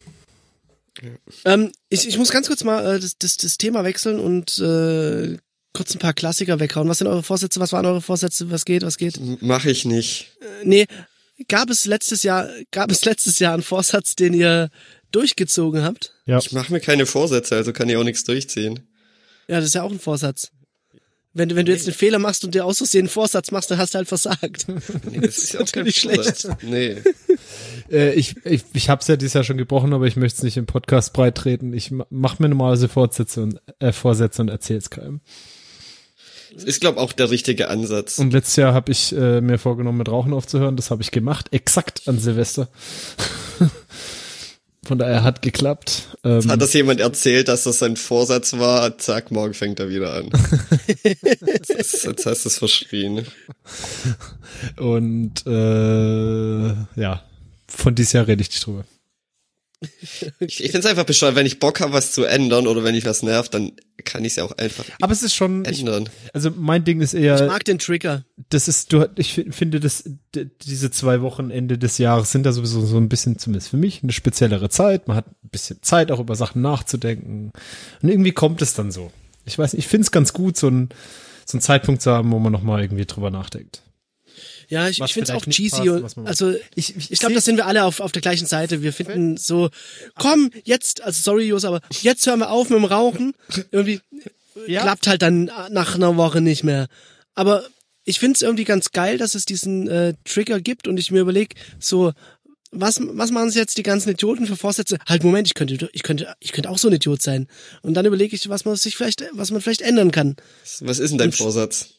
Ähm, ich, ich muss ganz kurz mal äh, das, das, das Thema wechseln und äh, kurz ein paar Klassiker weghauen. Was sind eure Vorsätze? Was waren eure Vorsätze? Was geht? Was geht? Mach ich nicht. Äh, nee, gab es letztes Jahr, gab es letztes Jahr einen Vorsatz, den ihr durchgezogen habt? ja. Ich mache mir keine Vorsätze, also kann ich auch nichts durchziehen. Ja, das ist ja auch ein Vorsatz. Wenn du, wenn du jetzt einen Fehler machst und dir aus Versehen einen Vorsatz machst, dann hast du halt versagt. Nee, das ist ja auch kein natürlich schlecht. Nee. Äh, ich ich, ich habe es ja dieses Jahr schon gebrochen, aber ich möchte es nicht im Podcast breit treten. Ich ma- mach mir normalerweise Vorsätze und, äh, Vorsätze und erzähl's keinem. Das ist, glaube auch der richtige Ansatz. Und letztes Jahr habe ich äh, mir vorgenommen, mit Rauchen aufzuhören. Das habe ich gemacht, exakt an Silvester. Von daher hat geklappt. Ähm, Hat das jemand erzählt, dass das sein Vorsatz war? Zack, morgen fängt er wieder an. jetzt, ist, jetzt hast du es verschrien. und äh, ja, von dieses Jahr rede ich nicht drüber. Ich, ich finde es einfach bescheuert, wenn ich Bock habe, was zu ändern oder wenn ich was nervt, dann kann ich es ja auch einfach Aber es ist schon, ich, ändern. also mein Ding ist Ich eher, mag den Trigger. das ist, du, ich fi- finde, das, d- diese zwei Wochen Ende des Jahres sind da sowieso so ein bisschen, zumindest für mich, eine speziellere Zeit. Man hat ein bisschen Zeit, auch über Sachen nachzudenken. Und irgendwie kommt es dann so. Ich weiß, nicht, ich finde es ganz gut, so ein so einen Zeitpunkt zu haben, wo man nochmal irgendwie drüber nachdenkt. Ja, ich, ich finde es auch cheesy. passt, und- also Ich- ich ich glaube, das sind wir alle auf, auf der gleichen Seite. Wir finden so, komm, jetzt, also sorry, Jos, aber jetzt hören wir auf mit dem Rauchen. Irgendwie Ja. klappt halt dann nach einer Woche nicht mehr. Aber ich finde es irgendwie ganz geil, dass es diesen äh, Trigger gibt und ich mir überlege, so, was, was machen sie jetzt die ganzen Idioten für Vorsätze? Halt, Moment, ich könnte, ich könnte, ich könnte auch so ein Idiot sein. Und dann überlege ich, was man sich vielleicht, was man vielleicht ändern kann. Was ist denn dein Vorsatz?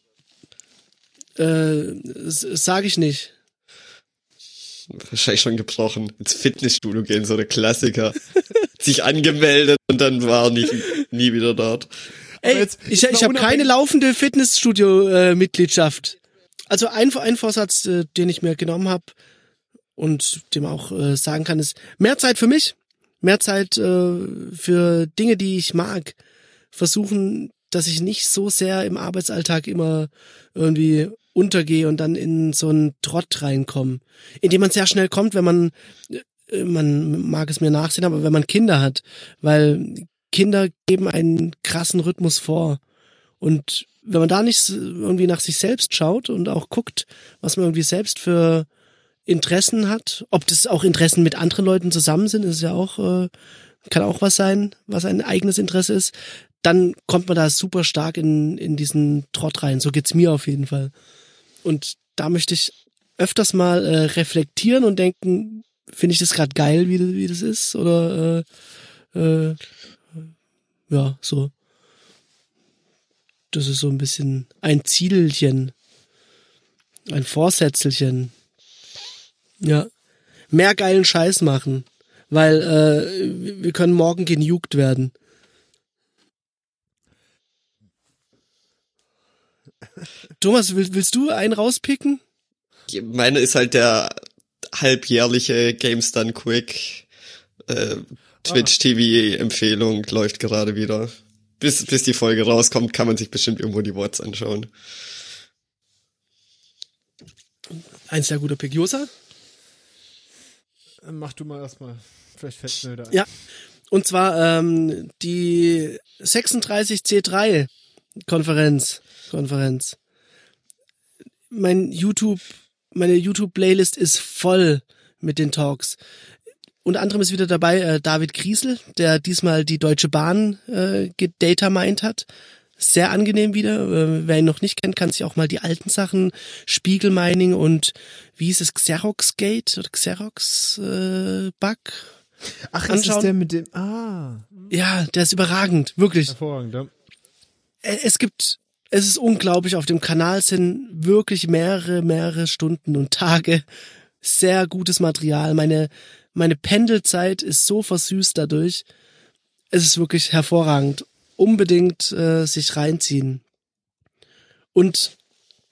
Äh, sage ich nicht. Wahrscheinlich schon gebrochen. Ins Fitnessstudio gehen, so der Klassiker. Sich angemeldet und dann war nicht, nie wieder dort. Ey, jetzt- ich, mal ich habe keine laufende Fitnessstudio-Mitgliedschaft. also ein, ein Vorsatz, äh, den ich mir genommen habe und dem auch äh, sagen kann, ist mehr Zeit für mich, mehr Zeit äh, für Dinge, die ich mag. Versuchen, dass ich nicht so sehr im Arbeitsalltag immer irgendwie untergehe und dann in so einen Trott reinkomme, in dem man sehr schnell kommt, wenn man äh, man mag es mir nachsehen, aber wenn man Kinder hat, weil Kinder geben einen krassen Rhythmus vor. Und wenn man da nicht irgendwie nach sich selbst schaut und auch guckt, was man irgendwie selbst für Interessen hat, ob das auch Interessen mit anderen Leuten zusammen sind, ist ja auch, äh, kann auch was sein, was ein eigenes Interesse ist, dann kommt man da super stark in, in diesen Trott rein. So geht's mir auf jeden Fall. Und da möchte ich öfters mal äh, reflektieren und denken, finde ich das gerade geil, wie, wie das ist? Oder äh, äh, ja, so. Das ist so ein bisschen ein Zielchen, ein Vorsätzelchen. Ja. Mehr geilen Scheiß machen. Weil äh, wir können morgen genugt werden. Thomas, willst, willst du einen rauspicken? Meine ist halt der halbjährliche Games Done Quick äh, Twitch TV Empfehlung läuft gerade wieder. Bis, bis die Folge rauskommt, kann man sich bestimmt irgendwo die Worts anschauen. Ein sehr guter Pick. Josa? Mach du mal erstmal. Vielleicht fällt mir wieder ein. Ja. Und zwar ähm, die 36C3 Konferenz. Konferenz. Mein YouTube, meine YouTube-Playlist ist voll mit den Talks. Unter anderem ist wieder dabei äh, David Griesel, der diesmal die Deutsche Bahn äh, gedatamined hat. Sehr angenehm wieder. Äh, wer ihn noch nicht kennt, kann sich auch mal die alten Sachen, Spiegelmining und wie hieß es, Xerox Gate oder Xerox äh, Bug. Ach, anschauen. ist das der mit dem. Ah, Ja, der ist überragend, wirklich. hervorragend. Ja. Äh, Es gibt, es ist unglaublich, auf dem Kanal sind wirklich mehrere, mehrere Stunden und Tage sehr gutes Material. Meine, meine Pendelzeit ist so versüßt dadurch. Es ist wirklich hervorragend. Unbedingt äh, sich reinziehen. Und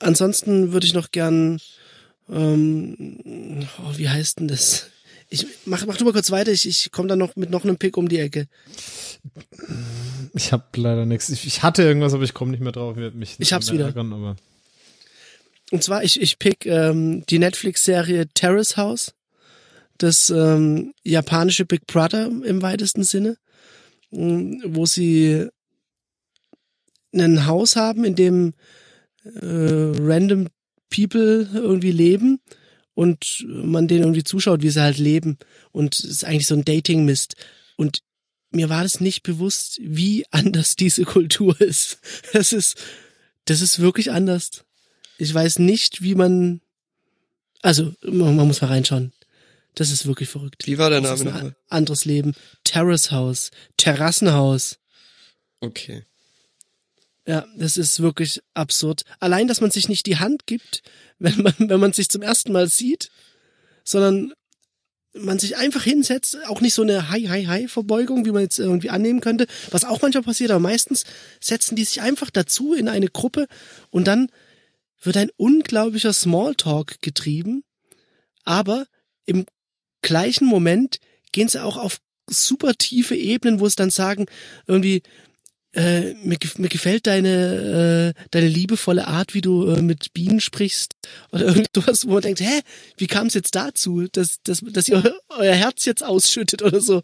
ansonsten würde ich noch gern, ähm, oh, wie heißt denn das? Ich mach, mach du mal kurz weiter. Ich, ich komme dann noch mit noch einem Pick um die Ecke. Ich habe leider nichts. Ich, ich hatte irgendwas, aber ich komme nicht mehr drauf. Ich, mich Ich hab's wieder. Ärgern, aber Und zwar, ich, ich pick ähm, die Netflix-Serie Terrace House, das ähm, japanische Big Brother im weitesten Sinne, ähm, wo sie ein Haus haben, in dem äh, random People irgendwie leben und man denen irgendwie zuschaut, wie sie halt leben. Und es ist eigentlich so ein Dating-Mist. Und mir war das nicht bewusst, wie anders diese Kultur ist. Das ist, das ist wirklich anders. Ich weiß nicht, wie man, also man, man muss mal reinschauen. Das ist wirklich verrückt. Wie war der Name nochmal? anderes Leben. Terrace House, Terrassenhaus. Okay. Ja, das ist wirklich absurd. Allein, dass man sich nicht die Hand gibt, wenn man, wenn man sich zum ersten Mal sieht, sondern man sich einfach hinsetzt, auch nicht so eine Hi, Hi, Hi Verbeugung, wie man jetzt irgendwie annehmen könnte, was auch manchmal passiert, aber meistens setzen die sich einfach dazu in eine Gruppe und dann wird ein unglaublicher Smalltalk getrieben, aber im gleichen Moment gehen sie auch auf super tiefe Ebenen, wo es dann sagen, irgendwie, äh, mir, mir gefällt deine, äh, deine liebevolle Art, wie du äh, mit Bienen sprichst. Oder irgendwas, wo man denkt, hä, wie kam es jetzt dazu, dass, dass, dass ihr eu- euer Herz jetzt ausschüttet oder so.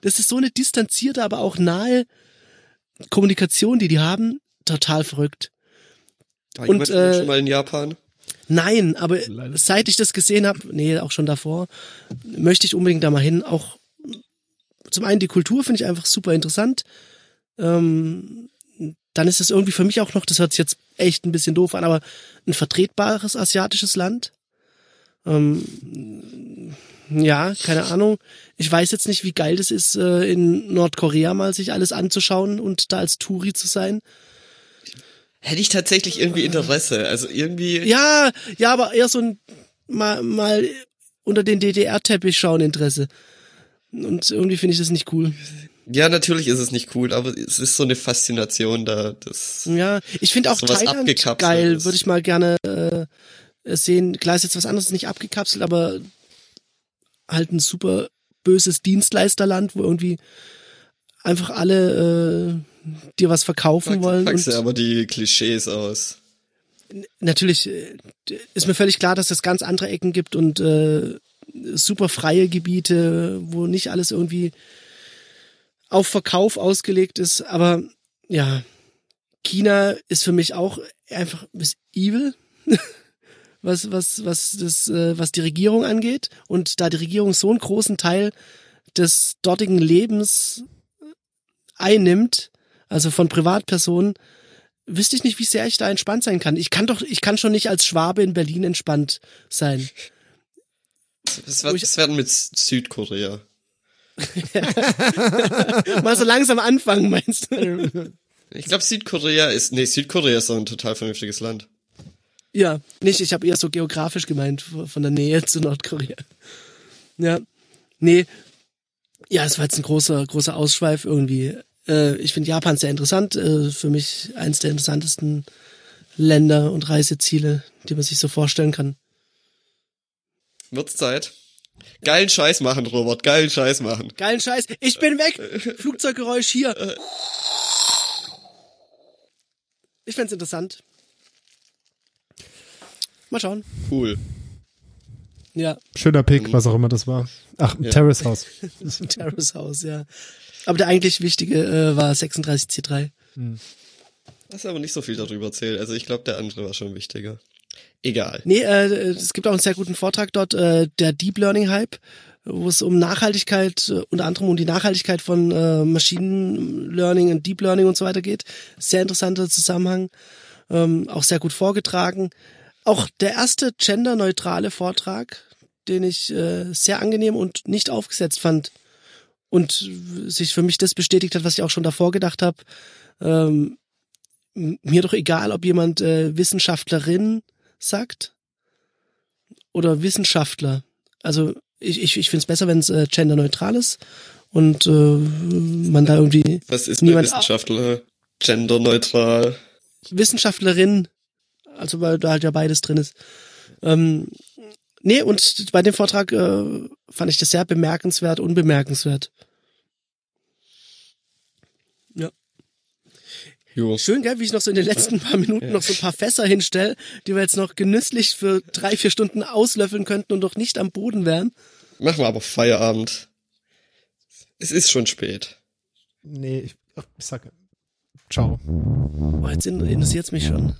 Das ist so eine distanzierte, aber auch nahe Kommunikation, die die haben. Total verrückt. War Und, äh, schon mal in Japan? Nein, aber Leider. seit ich das gesehen habe, nee, auch schon davor, möchte ich unbedingt da mal hin. Auch zum einen die Kultur finde ich einfach super interessant. Ähm, dann ist es irgendwie für mich auch noch, das hört sich jetzt echt ein bisschen doof an, aber ein vertretbares asiatisches Land. Ähm, ja, keine Ahnung. Ich weiß jetzt nicht, wie geil das ist, äh, in Nordkorea mal sich alles anzuschauen und da als Touri zu sein. Hätte ich tatsächlich irgendwie Interesse. Also irgendwie. Ja, ja, aber eher so ein mal, mal unter den DDR-Teppich schauen Interesse. Und irgendwie finde ich das nicht cool. Ja, natürlich ist es nicht cool, aber es ist so eine Faszination da. Das, Ja, ich finde auch Thailand abgekapselt geil, würde ich mal gerne äh, sehen. Klar ist jetzt was anderes, nicht abgekapselt, aber halt ein super böses Dienstleisterland, wo irgendwie einfach alle äh, dir was verkaufen wollen. packst du aber die Klischees aus. natürlich äh, ist mir völlig klar, dass es ganz andere Ecken gibt und äh, super freie Gebiete, wo nicht alles irgendwie auf Verkauf ausgelegt ist. Aber ja, China ist für mich auch einfach ein bisschen evil, was, was, was, das, äh, was die Regierung angeht. Und da die Regierung so einen großen Teil des dortigen Lebens einnimmt, also von Privatpersonen, wüsste ich nicht, wie sehr ich da entspannt sein kann. Ich kann doch, ich kann schon nicht als Schwabe in Berlin entspannt sein. Wird, es werden mit Südkorea. Mal so langsam anfangen, meinst du? Ich glaube, Südkorea ist, nee, Südkorea ist doch ein total vernünftiges Land. Ja, nicht, ich habe eher so geografisch gemeint, von der Nähe zu Nordkorea. Ja, nee, ja, es war jetzt ein großer, großer Ausschweif irgendwie. Äh, ich finde Japan sehr interessant, äh, für mich eins der interessantesten Länder und Reiseziele, die man sich so vorstellen kann. Wird's Zeit. Geilen Scheiß machen, Robert, geilen Scheiß machen. Geilen Scheiß, ich bin weg! Flugzeuggeräusch hier. Ich find's interessant. Mal schauen. Cool. Ja, Schöner Pick, was auch immer das war. Ach, Terrace House. Terrace House, ja. Aber der eigentlich wichtige äh, war 36C3. Hast aber nicht so viel darüber erzählt. Also ich glaube, der andere war schon wichtiger. Egal. Nee, äh, es gibt auch einen sehr guten Vortrag dort, äh, der Deep Learning Hype, wo es um Nachhaltigkeit, äh, unter anderem um die Nachhaltigkeit von äh, Machine Learning und Deep Learning und so weiter geht. Sehr interessanter Zusammenhang, ähm, auch sehr gut vorgetragen. Auch der erste genderneutrale Vortrag, den ich äh, sehr angenehm und nicht aufgesetzt fand und sich für mich das bestätigt hat, was ich auch schon davor gedacht habe. Ähm, mir doch egal, ob jemand äh, Wissenschaftlerin sagt oder Wissenschaftler. Also ich, ich, ich finde es besser, wenn es äh, genderneutral ist und äh, man da irgendwie Was ist Niemand- Wissenschaftler genderneutral? Wissenschaftlerin, also weil da halt ja beides drin ist. Ähm, nee, und bei dem Vortrag äh, fand ich das sehr bemerkenswert, unbemerkenswert. Jo. Schön, gell, wie ich noch so in den letzten paar Minuten ja. noch so ein paar Fässer hinstelle, die wir jetzt noch genüsslich für drei, vier Stunden auslöffeln könnten und doch nicht am Boden wären. Machen wir aber Feierabend. Es ist schon spät. Nee, ich, ich sag ciao. Oh, jetzt interessiert mich schon.